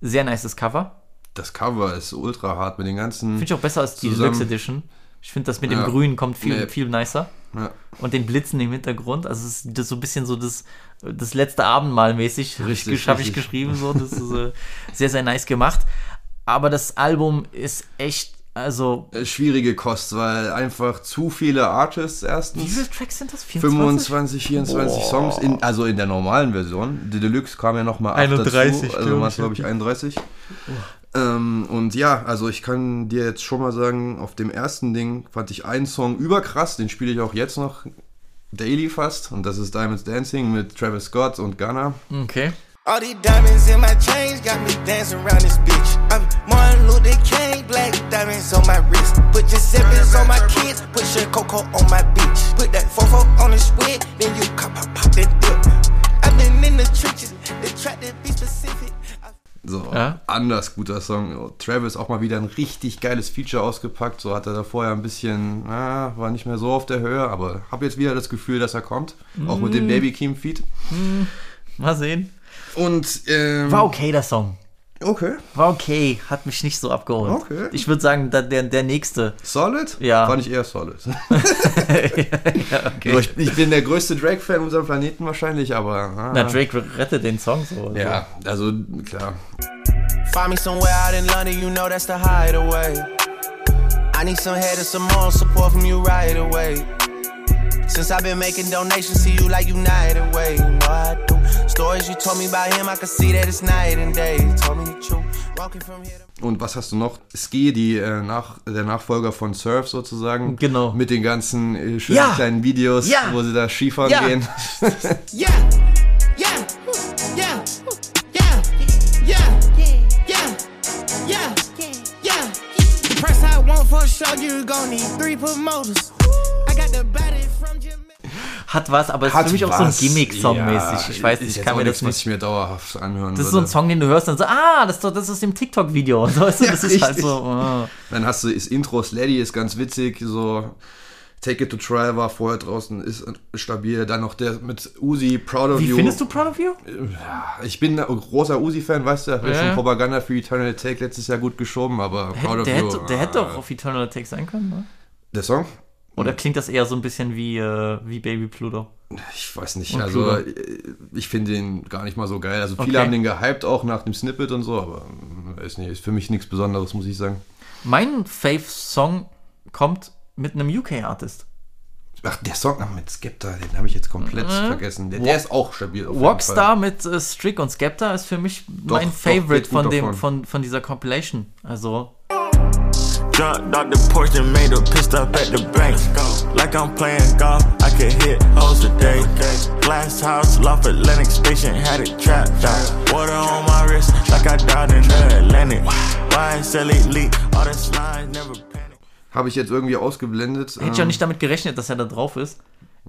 S1: Sehr nices Cover.
S3: das Cover ist ultra hart mit den ganzen.
S1: Finde ich auch besser als die
S3: Zusammen-
S1: Deluxe Edition. Ich finde das mit
S3: Ja.
S1: dem Grün kommt viel,
S3: Nee.
S1: viel nicer.
S3: Ja.
S1: Und den Blitzen im Hintergrund. Also es ist das so ein bisschen so das, das letzte Abendmahl mäßig.
S3: Richtig,
S1: Habe ich geschrieben. So. Das ist äh, sehr, sehr nice gemacht. Aber das Album ist echt, also.
S3: Äh, Schwierige Kost, weil einfach zu viele Artists
S1: Wie
S3: erstens.
S1: viele Tracks sind das? 24?
S3: 25, 24
S1: Boah.
S3: Songs, in, also in der normalen Version. Die Deluxe kam ja nochmal
S1: 31,
S3: dazu, also
S1: ich,
S3: glaube ich 31. Ähm, und ja, also ich kann dir jetzt schon mal sagen, auf dem ersten Ding fand ich einen Song überkrass, den spiele ich auch jetzt noch daily fast. Und das ist Diamonds Dancing mit Travis Scott und Ghana.
S1: Okay.
S9: All these diamonds in my chains got me dancing around this bitch. I'm Martin Luther King, black diamonds on my wrist. Put Giuseppe's on my kids, put your cocoa on my beach. Put that fofo on the squid, then you pop, pop, pop that dip. I've been in the trenches, they tried to be specific.
S3: So,
S1: Ja.
S3: Anders guter Song. Travis auch mal wieder ein richtig geiles Feature ausgepackt. So hat er da vorher ein bisschen, ah, war nicht mehr so auf der Höhe, aber habe jetzt wieder das Gefühl, dass er kommt. Auch mit
S1: Mm.
S3: dem Baby Keem Feed.
S1: Mal sehen.
S3: Und ähm,
S1: War okay, der Song.
S3: okay.
S1: War okay. Hat mich nicht so abgeholt.
S3: Okay.
S1: Ich würde sagen, der, der nächste.
S3: Solid?
S1: Ja.
S3: Fand ich eher solid.
S1: ja, okay.
S3: So, ich, ich bin der größte Drake-Fan unserem Planeten wahrscheinlich, aber. Ah,
S1: Na, Drake rettet den Song so. also.
S3: Ja, also klar.
S9: Find me somewhere out in London, you know that's the hideaway. I need some head and some more support from you right away. Since I've been making donations to you like United Way, you know I do. Stories you told me about him, I can see that it's night and day. You told me the truth. Walking from here to
S3: Und was hast du noch? Ski, die, äh, nach, der Nachfolger von Surf sozusagen.
S1: Genau.
S3: Mit den ganzen äh, schönen
S1: Ja.
S3: kleinen Videos,
S1: Ja.
S3: wo sie da Skifahren
S1: Ja.
S3: gehen.
S9: Yeah, yeah, yeah, yeah, yeah, yeah, yeah, yeah. Press I want for sure, you gon' need three promoters. I got the body from Jamaica.
S1: Hat was, aber ist
S3: Hat
S1: für mich auch so ein
S3: was.
S1: Gimmick-Song
S3: Ja,
S1: mäßig. Ich weiß
S3: ist
S1: nicht, ich kann mir das
S3: was
S1: nicht.
S3: ich mir dauerhaft anhören
S1: Das ist so ein
S3: würde.
S1: Song, den du hörst und so, ah, das ist, doch, das ist im TikTok-Video. weißt du,
S3: Ja,
S1: das ist halt so. ah.
S3: Dann hast du das Intro Sladdy, ist ganz witzig, so Take It to Try war vorher draußen, ist stabil. Dann noch der mit Uzi, Proud of
S1: Wie
S3: You.
S1: findest du Proud of You?
S3: Ich bin ein großer Uzi-Fan, weißt du, hab ja.
S1: Ja,
S3: schon
S1: ja.
S3: Propaganda für Eternal Take letztes Jahr gut geschoben, aber Proud
S1: Der,
S3: of
S1: der,
S3: You.
S1: hätte, der
S3: ah,
S1: hätte doch auf Eternal Attack sein können, ne?
S3: Der Song?
S1: Oder klingt das eher so ein bisschen wie, äh, wie Baby Pluto?
S3: Ich weiß nicht,
S1: Und
S3: also
S1: Pluto.
S3: äh, ich finde den gar nicht mal so geil. Also viele
S1: Okay.
S3: haben den gehypt auch nach dem Snippet und so, aber äh, ist, nicht, ist für mich nichts Besonderes, muss ich sagen.
S1: Mein Fave-Song kommt mit einem UK-Artist.
S3: Ach, der Song mit Skepta, den habe ich jetzt komplett vergessen. Der, der ist auch stabil.
S1: Rockstar mit äh, Strick und Skepta ist für mich
S3: Doch,
S1: mein
S3: doch,
S1: Favorite von, dem,
S3: davon.
S1: von, von dieser Compilation. Also,
S10: Jumped out the porch and made a pissed up at the bank. Like I'm playing golf, I could hit holes today. Glass house, loft Atlantic station, had it trapped out. Water on my wrist, like I died in the Atlantic. YSL elite, all the slides, never panic.
S3: Habe ich jetzt irgendwie ausgeblendet.
S1: hätte ich auch
S3: ähm,
S1: nicht damit gerechnet, dass er da drauf ist.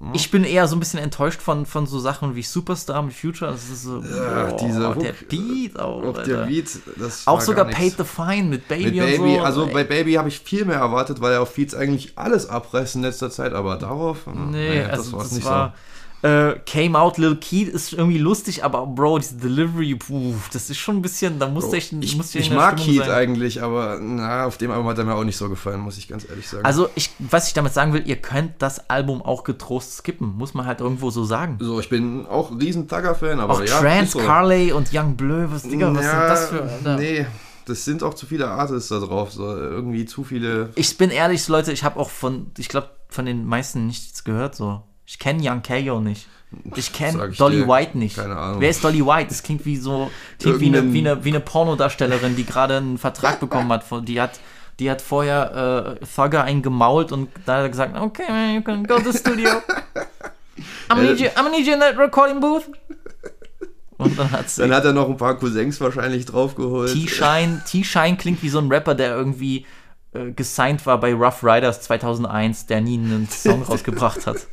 S3: Hm.
S1: Ich bin eher so ein bisschen enttäuscht von, von so Sachen wie Superstar mit Future. Das ist so,
S3: Ja,
S1: boah,
S3: dieser
S1: der
S3: Hook,
S1: Beat auch.
S3: Auch
S1: Alter.
S3: der Beat, das
S1: auch sogar
S3: gar
S1: Paid the Fine mit Baby,
S3: Mit Baby,
S1: und so.
S3: also
S1: Ey,
S3: bei Baby habe ich viel mehr erwartet, weil er auf Feeds eigentlich alles abreißt in letzter Zeit, aber darauf, äh,
S1: Nee,
S3: das
S1: also
S3: war's
S1: das war. Äh, came Out Lil Keith ist irgendwie lustig, aber Bro, diese Delivery, puh, das ist schon ein bisschen, da musste ich,
S3: Ich,
S1: musste
S3: ich
S1: der
S3: mag Keith
S1: sein.
S3: eigentlich, aber na, auf dem Album hat er mir auch nicht so gefallen, muss ich ganz ehrlich sagen.
S1: Also, ich, was ich damit sagen will, ihr könnt das Album auch getrost skippen, muss man halt irgendwo so sagen.
S3: so, ich bin auch riesen Thugger-Fan, aber
S1: Auch
S3: ja.
S1: Trans,
S3: so.
S1: Carley und Young Bleu, was, Digga, was
S3: ja,
S1: sind das für. Alter?
S3: Nee, das sind auch zu viele Artists da drauf, so irgendwie zu viele.
S1: Ich bin ehrlich, Leute, ich habe auch von, ich glaube, von den meisten nichts gehört, so. Ich kenne Young Kayo nicht. Ich kenne Dolly
S3: dir.
S1: White nicht.
S3: Keine Ahnung.
S1: Wer ist Dolly White? Das klingt wie so, klingt wie eine, wie, eine, wie eine Pornodarstellerin, die gerade einen Vertrag bekommen hat. Die hat, die hat vorher äh, Thugger einen gemault und da hat er gesagt, okay, man, you can go to the studio. I'm gonna need you, I'm gonna need you in that recording booth. Und dann hat sie
S3: Dann hat er noch ein paar Cousins wahrscheinlich draufgeholt.
S1: T-Shine. T-Shine klingt wie so ein Rapper, der irgendwie äh, gesigned war bei Rough Riders 2001, der nie einen Song rausgebracht hat.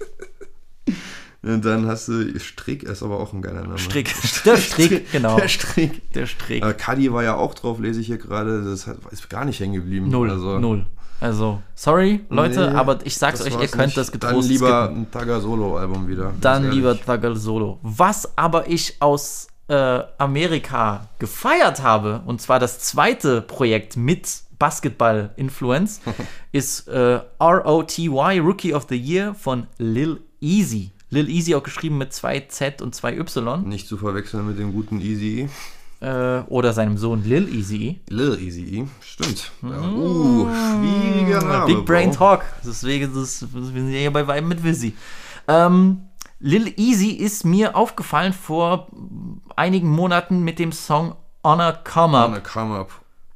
S3: Und dann hast du Strick, ist aber auch ein geiler Name.
S1: Strick. Der Strick, genau.
S3: Der Strick.
S1: Der Strick.
S3: Äh, Cuddy war ja auch drauf, lese ich hier gerade. Das ist gar nicht hängen geblieben.
S1: Null.
S3: Also,
S1: Null. Also, sorry, Leute,
S3: Nee,
S1: aber ich sag's euch, ihr könnt
S3: nicht.
S1: das
S3: Dann
S1: getrost
S3: lieber
S1: skippen.
S3: ein Tagger Solo-Album wieder.
S1: Dann lieber Thugger Solo. Was aber ich aus äh, Amerika gefeiert habe, und zwar das zweite Projekt mit Basketball-Influence, ist äh, ROTY Rookie of the Year von Lil Easy. Lil Easy auch geschrieben mit zwei Z und zwei Y.
S3: Nicht zu verwechseln mit dem guten Easy.
S1: Äh, oder seinem Sohn Lil Easy.
S3: Lil Easy. Stimmt. Ja. Uh, schwieriger Name.
S1: Big Brain. Talk. Deswegen das, wir sind ja hier bei Weiben mit Wizzy. Ähm, Lil Easy ist mir aufgefallen vor einigen Monaten mit dem Song Honor Come Up,
S3: Wanna Come up.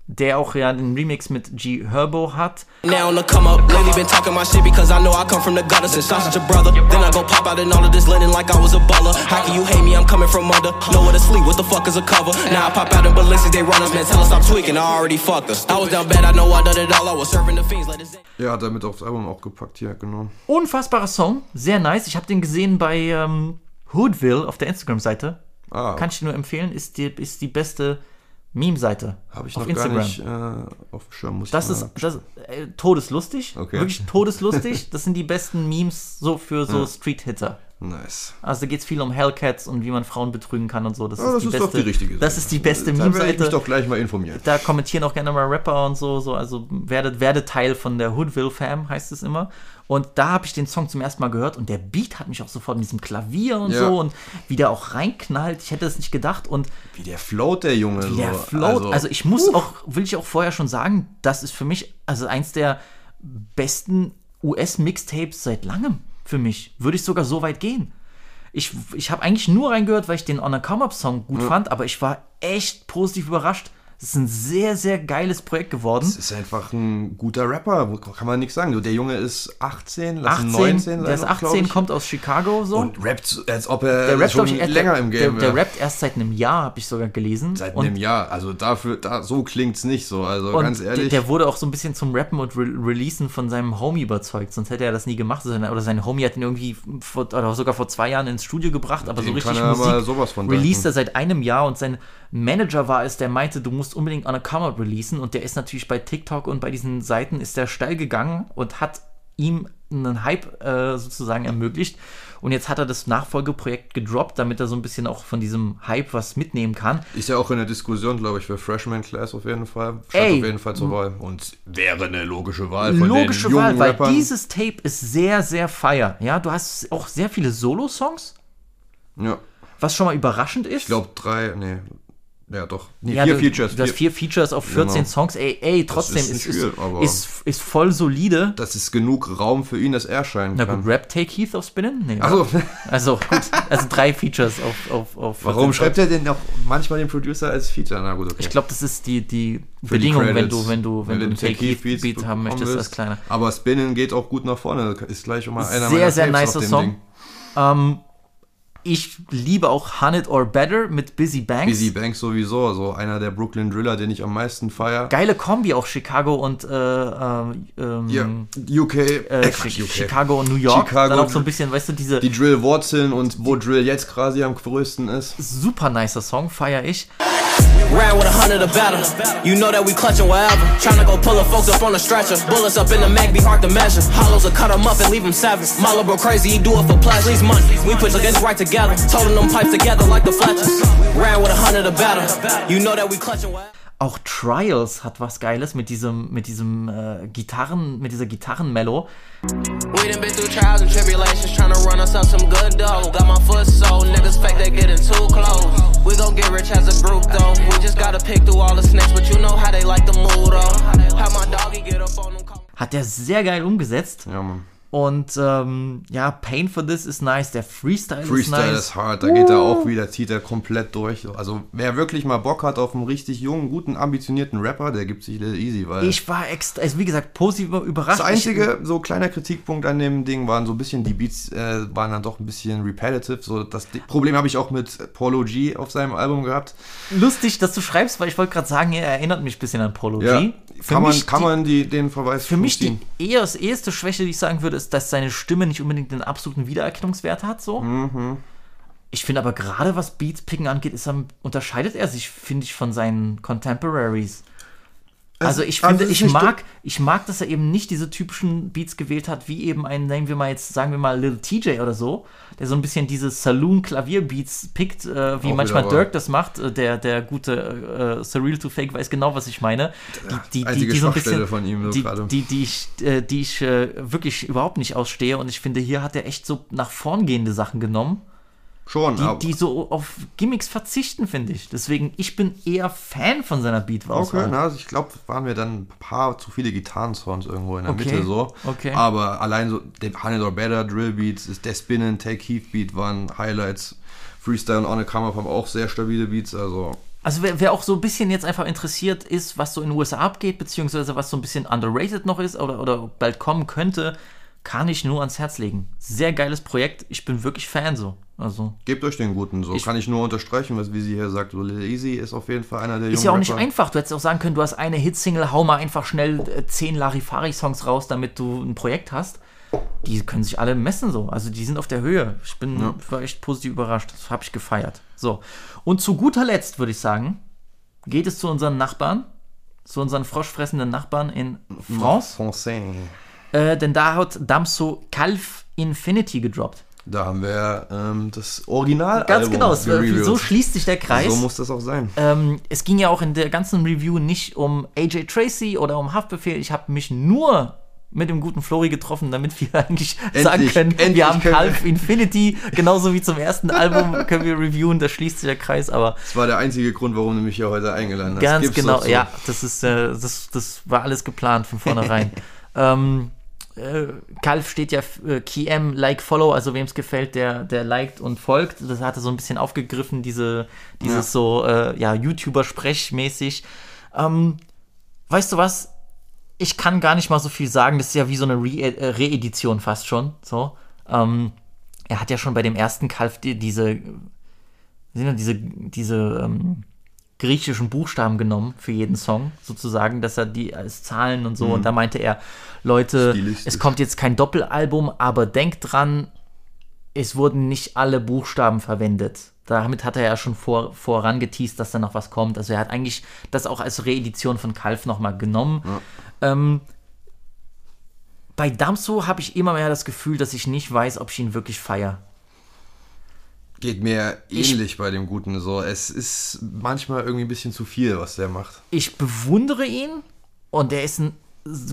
S1: Der auch ja den Remix mit G Herbo hat.
S9: Now on the come up, lately been talking my shit because I know I come from the gutter since I'm such a brother. Then I go pop out in all of this linen like I was a baller. How can you hate me? I'm coming from under. Nowhere to sleep, what the fuck is a cover? Now I pop out in ballistics, they run us, man. Tell us stop tweaking, I already fucked us. I was down bad, I know I done it all. I was serving the fiends, let it
S3: Ja, hat er mit aufs Album auch gepackt hier, genau.
S1: Unfassbarer Song, sehr nice. Ich habe den gesehen bei ähm, Hoodville auf der Instagram-Seite.
S3: Ah,
S1: Kann ich dir nur empfehlen, ist die, ist die beste Meme-Seite
S3: Habe ich
S1: auf
S3: noch
S1: Instagram.
S3: gar nicht äh, auf dem Schirm. Muss
S1: Das ist, das äh, todeslustig.
S3: Okay.
S1: Wirklich todeslustig. Das sind die besten Memes so für so
S3: Ja.
S1: Street-Hitter.
S3: Nice.
S1: Also da geht es viel um Hellcats und wie man Frauen betrügen kann und so. Das,
S3: Ja,
S1: ist,
S3: das
S1: die
S3: ist
S1: beste,
S3: doch die richtige
S1: Das
S3: Seite.
S1: ist die beste
S3: Da werde ich
S1: Meme-Seite.
S3: mich doch gleich mal informieren.
S1: Da kommentieren auch gerne mal Rapper und so. so also werdet, werdet Teil von der Hoodville Fam, heißt es immer. Und da habe ich den Song zum ersten Mal gehört und der Beat hat mich auch sofort mit diesem Klavier und
S3: Ja.
S1: so und wie der auch reinknallt. Ich hätte es nicht gedacht. Und
S3: Wie der float, der Junge.
S1: wie der
S3: so.
S1: float. Also, ich muss auch, will ich auch vorher schon sagen, das ist für mich also eins der besten US-Mixtapes seit langem. Für mich. Würde ich sogar so weit gehen. Ich, ich habe eigentlich nur reingehört, weil ich den On a Come Up Song gut
S3: Ja.
S1: fand, aber ich war echt positiv überrascht. Es ist ein sehr, sehr geiles Projekt geworden.
S3: Das ist einfach ein guter Rapper, kann man nichts sagen. Der Junge ist 18, lass
S1: 18,
S3: 19 sein.
S1: der ist
S3: noch, glaub
S1: 18,
S3: ich.
S1: kommt aus Chicago so.
S3: Und rappt, so, als ob er
S1: der rappt,
S3: schon
S1: ich, erst-
S3: länger im Game
S1: der, der rappt erst seit einem Jahr, habe ich sogar gelesen.
S3: Seit
S1: Und-
S3: einem Jahr. Also dafür, da, so klingt's nicht so. Also ganz ehrlich.
S1: Der, der wurde auch so ein bisschen zum Rappen und Re Releasen von seinem Homie überzeugt, sonst hätte er das nie gemacht. Oder sein Homie hat ihn irgendwie vor, oder sogar vor zwei Jahren ins Studio gebracht, aber so
S3: Dem
S1: richtig Musik
S3: sowas von
S1: released er seit einem Jahr und sein Manager war es, der meinte, du musst unbedingt on a Come Out releasen und der ist natürlich bei TikTok und bei diesen Seiten ist der steil gegangen und hat ihm einen Hype äh, sozusagen ermöglicht. Und jetzt hat er das Nachfolgeprojekt gedroppt, damit er so ein bisschen auch von diesem Hype was mitnehmen kann.
S3: Ist ja auch in der Diskussion, glaube ich, für Freshman Class auf jeden Fall. Stand
S1: Ey.
S3: auf jeden Fall zur Wahl. Und wäre eine logische Wahl von
S1: Logische Wahl, weil
S3: Rappern.
S1: dieses Tape ist sehr, sehr fire. Ja, du hast auch sehr viele Solo-Songs,
S3: ja,
S1: was schon mal überraschend ist.
S3: ich glaube drei, nee, ja doch. Nee,
S1: ja,
S3: vier
S1: du,
S3: Features.
S1: Du hast vier Features auf 14
S3: Genau.
S1: Songs. Ey, ey, trotzdem
S3: ist
S1: ist, ist,
S3: viel, aber-
S1: ist, ist voll solide.
S3: Das ist genug Raum für ihn, dass er scheinen
S1: Na
S3: kann.
S1: gut, Rap Take Heath auf Spinnen? Nee,
S3: Ach so.
S1: oder? Also gut, also drei Features auf, auf, auf 14
S3: Warum schreibt er denn auch manchmal den Producer als Feature? Na gut, okay.
S1: Ich glaube, das ist die, die
S3: Für die
S1: Bedingung, wenn du, wenn du, wenn, du einen Take Heath
S3: Beats
S1: Beat haben möchtest als kleiner.
S3: Aber Spinnen geht auch gut nach vorne. Ist gleich mal einer
S1: sehr, sehr nicer
S3: dem
S1: Song. Ähm, ich liebe auch Hunt It or Better mit Busy Banks.
S3: Busy Banks sowieso, also einer der Brooklyn Driller, den ich am meisten feiere.
S1: Geile Kombi auch Chicago und äh, ähm,
S3: Ja, UK,
S1: äh,
S3: äh, UK.
S1: Chicago und New York.
S3: Chicago,
S1: Dann auch so ein bisschen, weißt du, diese
S3: Die Drill-Wurzeln und wo Drill jetzt quasi am größten ist.
S1: super nicer Song, feier ich.
S11: Ran with a hundred of battle. You know that we clutching wherever. Tryna go pull a folks up on a stretcher. Bullets up in the mag be hard to measure. Hollows will cut 'em up and leave 'em savage. Bro crazy, he do it for pleasure. Money. We put the guns right together. Toting them pipes together like the Fletchers. Ran with a hundred of battle. You know that we clutching wherever.
S1: Auch Trials hat was Geiles mit diesem, mit diesem äh, Gitarren, mit dieser Gitarrenmellow.
S11: We done been through trials and tribulations, tryna run us up some good dough. Got my foot so niggas fake they getting too close. We gon' get rich as a group though. We just gotta pick through all the snakes, but you know how they like the mood though. How my doggy get up on them.
S1: Hat der sehr geil umgesetzt.
S3: Ja, Mann.
S1: Und ähm, ja, Pain for This ist nice. Der Freestyle,
S3: Freestyle
S1: ist nice.
S3: ist hart, da geht er auch wieder, zieht er komplett durch. Also wer wirklich mal Bock hat auf einen richtig jungen, guten, ambitionierten Rapper, der gibt sich Easy, weil
S1: Ich war extra, also wie gesagt, positiv überrascht.
S3: das einzige so kleiner Kritikpunkt an dem Ding waren so ein bisschen die Beats äh, waren dann doch ein bisschen repetitive. So das Problem habe ich auch mit Polo G auf seinem Album gehabt.
S1: Ich, lustig, dass du schreibst, weil ich wollte gerade sagen, er erinnert mich ein bisschen an Polo
S3: Ja,
S1: G. Für
S3: kann man,
S1: mich
S3: kann
S1: die-
S3: man die, den Verweis
S1: Für mich die
S3: ziehen.
S1: eher das erste Schwäche, die ich sagen würde, ist, dass seine Stimme nicht unbedingt den absoluten Wiedererkennungswert hat. So.
S3: Mhm.
S1: Ich finde aber gerade, was Beats picken angeht, ist er, unterscheidet er sich, finde ich, von seinen Contemporaries. Also ich
S3: also
S1: finde,
S3: ist
S1: ich mag, ich mag, dass er eben nicht diese typischen Beats gewählt hat, wie eben ein, nehmen wir mal jetzt, sagen wir mal, Lil TJ oder so, der so ein bisschen diese Saloon-Klavier-Beats pickt, äh, wie
S3: Auch
S1: manchmal
S3: wieder wahr.
S1: Dirk das macht. Äh, Der, der gute äh, Surreal to Fake weiß genau, was ich meine. Die, die, die, die so ein bisschen,
S3: von ihm so
S1: die, die, die ich, äh, die ich äh, wirklich überhaupt nicht ausstehe. Und ich finde, hier hat er echt so nach vorn gehende Sachen genommen.
S3: Schon,
S1: die, die so auf Gimmicks verzichten, finde ich. Deswegen, ich bin eher Fan von seiner Beat-Auswahl.
S3: Okay, na, also ich glaube, waren mir dann ein paar zu viele Gitarrensounds irgendwo in der
S1: Okay,
S3: Mitte so.
S1: okay.
S3: Aber allein so, der Honey or Better, Drill Beats, ist der Spinnen, Take Heath Beat waren Highlights. Freestyle und On a Come Up haben auch sehr stabile Beats, also.
S1: Also wer, wer auch so ein bisschen jetzt einfach interessiert ist, was so in den USA abgeht, beziehungsweise was so ein bisschen underrated noch ist oder, oder bald kommen könnte, kann ich nur ans Herz legen. Sehr geiles Projekt. Ich bin wirklich Fan so. Also
S3: Gebt euch den guten so.
S1: Ich-
S3: Kann ich nur unterstreichen, was wie sie hier sagt. So Lil Easy ist auf jeden Fall einer der
S1: ist ja auch nicht
S3: Rapper.
S1: einfach. Du hättest auch sagen können, du hast eine Hitsingle, hau mal einfach schnell äh, zehn Larifari-Songs raus, damit du ein Projekt hast. Die können sich alle messen so. Also die sind auf der Höhe. Ich bin
S3: Ja.
S1: war echt positiv überrascht. Das habe ich gefeiert. So. Und zu guter Letzt würde ich sagen, geht es zu unseren Nachbarn, zu unseren froschfressenden Nachbarn in France.
S3: Francais.
S1: Äh, denn da hat Damso Calf Infinity gedroppt.
S3: Da haben wir ähm, das Original.
S1: Ganz genau, äh, so schließt sich der Kreis.
S3: So muss das auch sein.
S1: Ähm, es ging ja auch in der ganzen Review nicht um AJ Tracy oder um Haftbefehl. Ich habe mich nur mit dem guten Flori getroffen, damit wir eigentlich sagen können,
S3: endlich
S1: wir haben Calf Infinity, genauso wie zum ersten Album können wir reviewen, da schließt sich der Kreis, aber
S3: Das war der einzige Grund, warum du mich hier heute eingeladen hast.
S1: ganz
S3: Gib's
S1: genau,
S3: so.
S1: ja, das ist, äh, das, das war alles geplant von vornherein. ähm, äh, Calf steht ja äh, KM, Like, Follow, also wem es gefällt, der, der liked und folgt. Das hat er so ein bisschen aufgegriffen, diese, dieses
S3: Ja.
S1: so, äh, ja, YouTuber-Sprechmäßig. Ähm, weißt du was? Ich kann gar nicht mal so viel sagen. Das ist ja wie so eine Re äh, Reedition fast schon. So. Ähm, er hat ja schon bei dem ersten Kalf die, diese, denn diese, diese ähm, griechischen Buchstaben genommen für jeden Song, sozusagen, dass er die als Zahlen und so.
S3: Mhm.
S1: Und da meinte er, Leute, es kommt jetzt kein Doppelalbum, aber denkt dran, es wurden nicht alle Buchstaben verwendet. Damit hat er ja schon vor, vorangeteased, dass da noch was kommt. Also er hat eigentlich das auch als Reedition von Kalf nochmal genommen. Ähm, bei Damso habe ich immer mehr das Gefühl, dass ich nicht weiß, ob ich ihn wirklich feiere.
S3: Geht mir
S1: Ich-
S3: ähnlich bei dem Guten so. Es ist manchmal irgendwie ein bisschen zu viel, was der macht.
S1: ich bewundere ihn und er ist ein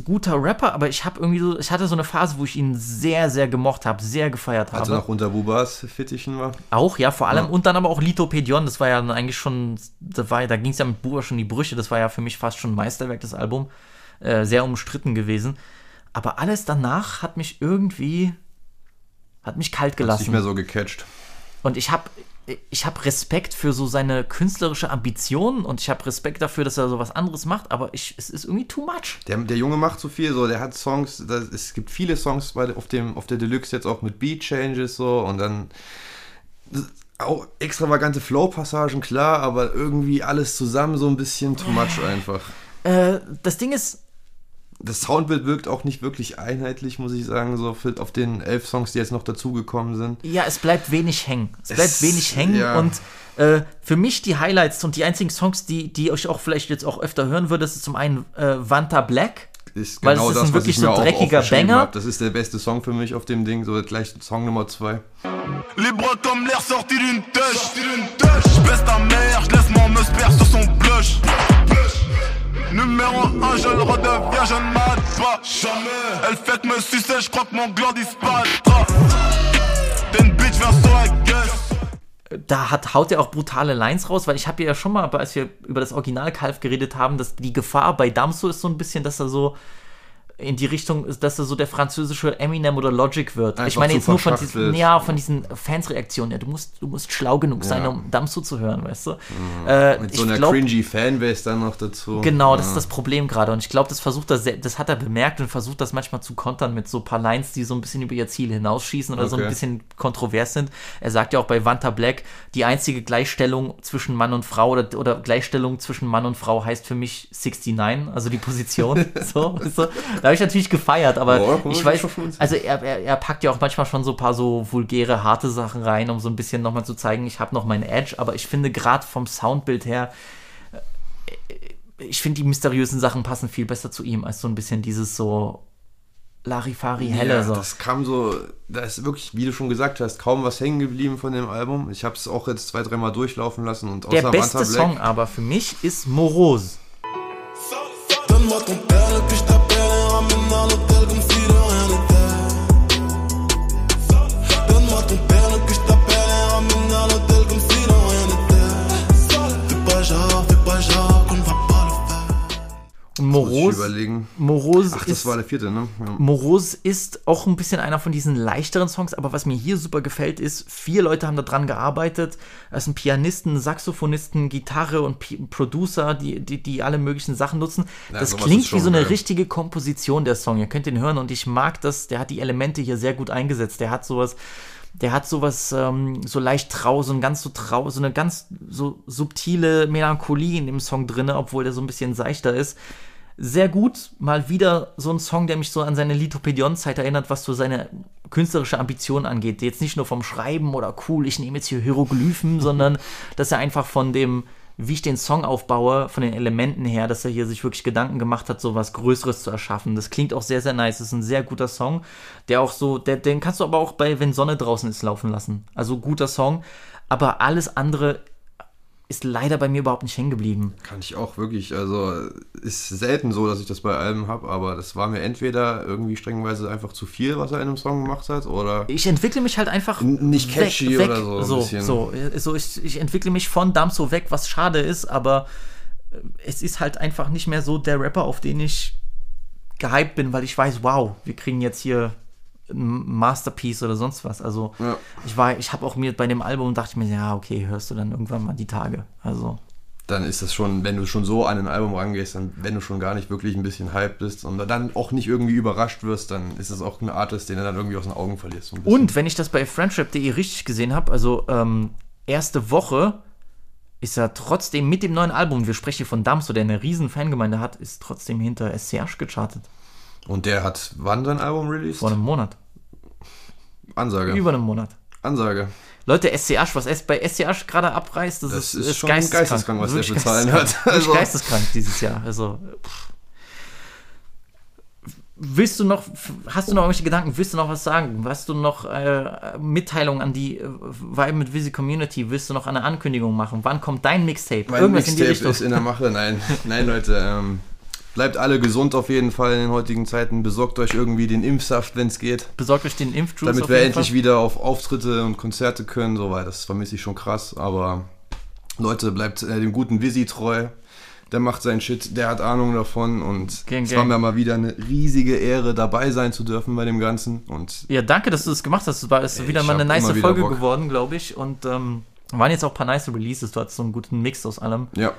S1: guter Rapper, aber ich habe irgendwie so, ich hatte so eine Phase, wo ich ihn sehr, sehr gemocht habe, sehr gefeiert habe.
S3: Als er noch unter Bubas Fittichen war.
S1: Auch, ja, vor allem.
S3: Ja.
S1: Und dann aber auch Lithopedion, das war ja dann eigentlich schon, da, war, da ging es ja mit Buba schon in die Brüche, das war ja für mich fast schon ein Meisterwerk, das Album. Äh, sehr umstritten gewesen. Aber alles danach hat mich irgendwie, hat mich kalt
S3: Hat's
S1: gelassen.
S3: nicht mehr so gecatcht.
S1: Und ich habe ich hab Respekt für so seine künstlerische Ambition und ich habe Respekt dafür, dass er so was anderes macht, aber ich, es ist irgendwie too much.
S3: Der, der Junge macht so viel, so, der hat Songs, das, es gibt viele Songs bei, auf, dem, auf der Deluxe jetzt auch mit Beat Changes so und dann auch extravagante Flow-Passagen, klar, aber irgendwie alles zusammen so ein bisschen too much einfach.
S1: Äh, das Ding ist,
S3: Das Soundbild wirkt auch nicht wirklich einheitlich, muss ich sagen, so auf den elf Songs, die jetzt noch dazugekommen sind.
S1: Ja, es bleibt wenig hängen. Es bleibt
S3: Es-
S1: wenig hängen
S3: ja.
S1: und äh, für mich die Highlights und die einzigen Songs, die, die ich auch vielleicht jetzt auch öfter hören würde, ist zum einen äh, Vanta Black.
S3: Ist
S1: Weil
S3: genau
S1: es ist
S3: das,
S1: ein
S3: was
S1: wirklich
S3: ich mir
S1: so dreckiger Banger.
S3: hab. Das ist der beste Song für mich auf dem Ding, so gleich Song Nummer zwei.
S4: Les bras comme l'air sorti d'une tâche. Je baisse ta mère, je laisse mon meusper sur son blush. Numéro 1, je le redeviens, je ne m'arrête pas. Jamais. Elle fait me sucer, je crois que mon gland disparaîtra. T'es une bitch, viens sur.
S1: Da hat, haut er auch brutale Lines raus, weil ich habe ja schon mal, als wir über das Original Kalf geredet haben, dass die Gefahr bei Damso ist so ein bisschen, dass er so in die Richtung dass er so der französische Eminem oder Logic wird. ich
S3: Einfach
S1: meine
S3: zu
S1: jetzt nur von diesen, ja, von diesen Fansreaktionen. Ja, du musst, du musst schlau genug sein,
S3: Ja.
S1: um Damso zu hören, weißt du? Äh,
S3: Mit so
S1: ich
S3: einer
S1: glaub-
S3: cringy Fanbase dann noch dazu.
S1: Genau, das
S3: Ja.
S1: ist das Problem gerade. Und ich glaube, das versucht er, das hat er bemerkt und versucht das manchmal zu kontern mit so ein paar Lines, die so ein bisschen über ihr Ziel hinausschießen oder so ein
S3: Okay.
S1: bisschen kontrovers sind. Er sagt ja auch bei Vanta Black, die einzige Gleichstellung zwischen Mann und Frau oder, oder Gleichstellung zwischen Mann und Frau heißt für mich 69, also die Position. so, weißt du? Da habe ich natürlich gefeiert, aber
S3: kann
S1: ich weiß, also er, er, er packt ja auch manchmal schon so ein paar so vulgäre, harte Sachen rein, um so ein bisschen nochmal zu zeigen, ich habe noch meine Edge, aber ich finde gerade vom Soundbild her, ich finde, die mysteriösen Sachen passen viel besser zu ihm als so ein bisschen dieses so Larifari helle.
S3: Ja,
S1: so.
S3: das kam so, da ist wirklich, wie du schon gesagt hast, kaum was hängen geblieben von dem Album. Ich habe es auch jetzt zwei, dreimal durchlaufen lassen und
S1: Der
S3: außer
S1: beste
S3: Manta Black,
S1: Song aber für mich ist Morose.
S5: Donne-moi ton père et puis ramène à l'hôtel comme si de rien n'était.
S3: Überlegen.
S1: Morose
S3: Ach, das
S1: ist,
S3: war der vierte, ne? Ja.
S1: Morose ist auch ein bisschen einer von diesen leichteren Songs, aber was mir hier super gefällt, ist, vier Leute haben da dran gearbeitet. Es sind Pianisten, Saxophonisten, Gitarre und P Producer, die, die, die alle möglichen Sachen nutzen.
S3: Ja,
S1: das klingt
S3: ist
S1: wie
S3: schon
S1: so eine
S3: geil.
S1: richtige Komposition der Song. Ihr könnt ihn hören und ich mag das. Der hat die Elemente hier sehr gut eingesetzt. Der hat sowas. Der hat sowas ähm, so leicht trau, so ein ganz so trau, so eine ganz so subtile Melancholie in dem Song drinne, obwohl der so ein bisschen seichter ist sehr gut. Mal wieder so ein Song, der mich so an seine Lithopedion-Zeit erinnert, was so seine künstlerische Ambition angeht. Jetzt nicht nur vom Schreiben oder cool, ich nehme jetzt hier Hieroglyphen, sondern dass er einfach von dem wie ich den Song aufbaue, von den Elementen her, dass er hier sich wirklich Gedanken gemacht hat, so was Größeres zu erschaffen. Das klingt auch sehr, sehr nice. Das ist ein sehr guter Song, der auch so, der, den kannst du aber auch bei Wenn Sonne draußen ist laufen lassen. Also guter Song, aber alles andere ist leider bei mir überhaupt nicht hängen geblieben.
S3: Kann ich auch wirklich, also ist selten so, dass ich das bei Alben habe, aber das war mir entweder irgendwie strengweise einfach zu viel, was er in einem Song gemacht hat, oder
S1: Ich entwickle mich halt einfach
S3: nicht catchy
S1: weg,
S3: oder so
S1: So,
S3: bisschen.
S1: so, so ich, ich entwickle mich von Damso weg, was schade ist, aber äh, es ist halt einfach nicht mehr so der Rapper, auf den ich gehypt bin, weil ich weiß, wow, wir kriegen jetzt hier Masterpiece oder sonst was. Also
S3: Ja.
S1: ich war, ich habe auch mir bei dem Album dachte ich mir, ja, okay, hörst du dann irgendwann mal die Tage. Also
S3: dann ist das schon, wenn du schon so an ein Album rangehst, dann, wenn du schon gar nicht wirklich ein bisschen hyped bist und dann auch nicht irgendwie überrascht wirst, dann ist das auch ein Artist, den du dann irgendwie aus den Augen verlierst. so.
S1: Und wenn ich das bei friendship.de richtig gesehen habe, also ähm, erste Woche ist er trotzdem mit dem neuen Album, wir sprechen hier von Damso, der eine riesen Fangemeinde hat, ist trotzdem hinter SCH gechartet.
S3: Und der hat wann sein Album released?
S1: Vor einem Monat.
S3: Ansage.
S1: Über einem Monat.
S3: Ansage.
S1: Leute, SCH, was es bei SCH gerade abreißt, das,
S3: Das
S1: ist,
S3: ist schon geisteskrank, was der für Zahlen
S1: geisteskrank.
S3: hat. Also-
S1: geisteskrank dieses Jahr. Also, pff. Willst du noch, hast du noch irgendwelche Gedanken? Willst du noch was sagen? Hast du noch äh, Mitteilungen an die äh, Vibe mit Visi Community? Willst du noch eine Ankündigung machen? Wann kommt dein Mixtape?
S3: Mein Mixtape ist in der Mache. Nein, nein, Leute. Ähm, bleibt alle gesund auf jeden Fall in den heutigen Zeiten. Besorgt euch irgendwie den Impfsaft, wenn es geht.
S1: Besorgt euch den Impfjuice
S3: Damit wir endlich
S1: Fall.
S3: wieder auf Auftritte und Konzerte können. So, weil das vermisse ich schon krass. Aber Leute, bleibt äh, dem guten Visi treu. Der macht seinen Shit, der hat Ahnung davon und
S1: Gang,
S3: es
S1: gang.
S3: war mir mal wieder eine riesige Ehre, dabei sein zu dürfen bei dem Ganzen. Und
S1: Ja, danke, dass du das gemacht hast. Es war ist wieder mal eine nice Folge
S3: Bock.
S1: geworden, glaube ich. Und ähm, waren jetzt auch ein paar nice Releases. Du hattest so einen guten Mix aus allem.
S3: ja,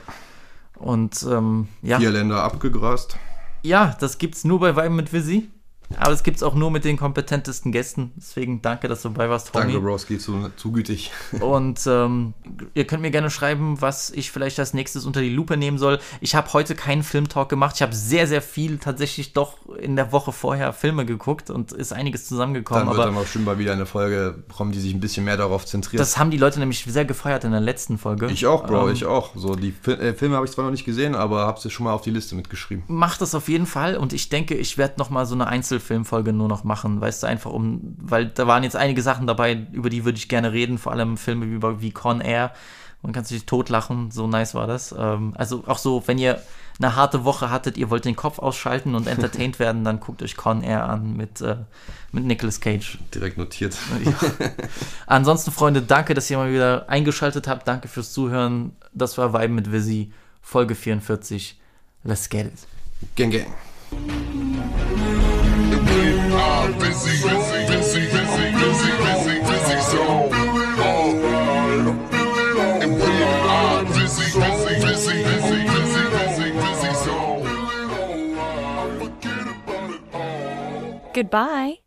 S1: Und ähm, ja.
S3: vier Länder abgegrast.
S1: Ja, das gibt's nur bei Vibe mit Visi. Aber es gibt's auch nur mit den kompetentesten Gästen. Deswegen danke, dass du dabei warst, Tommy.
S3: Danke, Broski, zu, zu gütig.
S1: Und ähm, ihr könnt mir gerne schreiben, was ich vielleicht als nächstes unter die Lupe nehmen soll. Ich habe heute keinen Filmtalk gemacht. Ich habe sehr, sehr viel tatsächlich doch in der Woche vorher Filme geguckt und ist einiges zusammengekommen.
S3: Dann wird
S1: aber
S3: dann auch bestimmt mal wieder eine Folge kommen, die sich ein bisschen mehr darauf zentriert.
S1: das haben die Leute nämlich sehr gefeiert in der letzten Folge.
S3: ich auch, Bro,
S1: Ähm,
S3: ich auch. So, die Fil äh, Filme habe ich zwar noch nicht gesehen, aber habe sie schon mal auf die Liste mitgeschrieben.
S1: Mach das auf jeden Fall und ich denke, ich werde noch mal so eine Einzelfilmfolge nur noch machen, weißt du, einfach um, weil da waren jetzt einige Sachen dabei, über die würde ich gerne reden, vor allem Filme wie, wie Con Air. Man kann sich totlachen, so nice war das. Ähm, also auch so, wenn ihr eine harte Woche hattet, ihr wollt den Kopf ausschalten und entertained werden, dann guckt euch Con Air an mit, äh, mit Nicolas Cage.
S3: Direkt notiert.
S1: Ansonsten, Freunde, danke, dass ihr mal wieder eingeschaltet habt. Danke fürs Zuhören. Das war Vibe mit Visi, Folge 44. Let's get it.
S3: Gang, gang.
S12: Goodbye.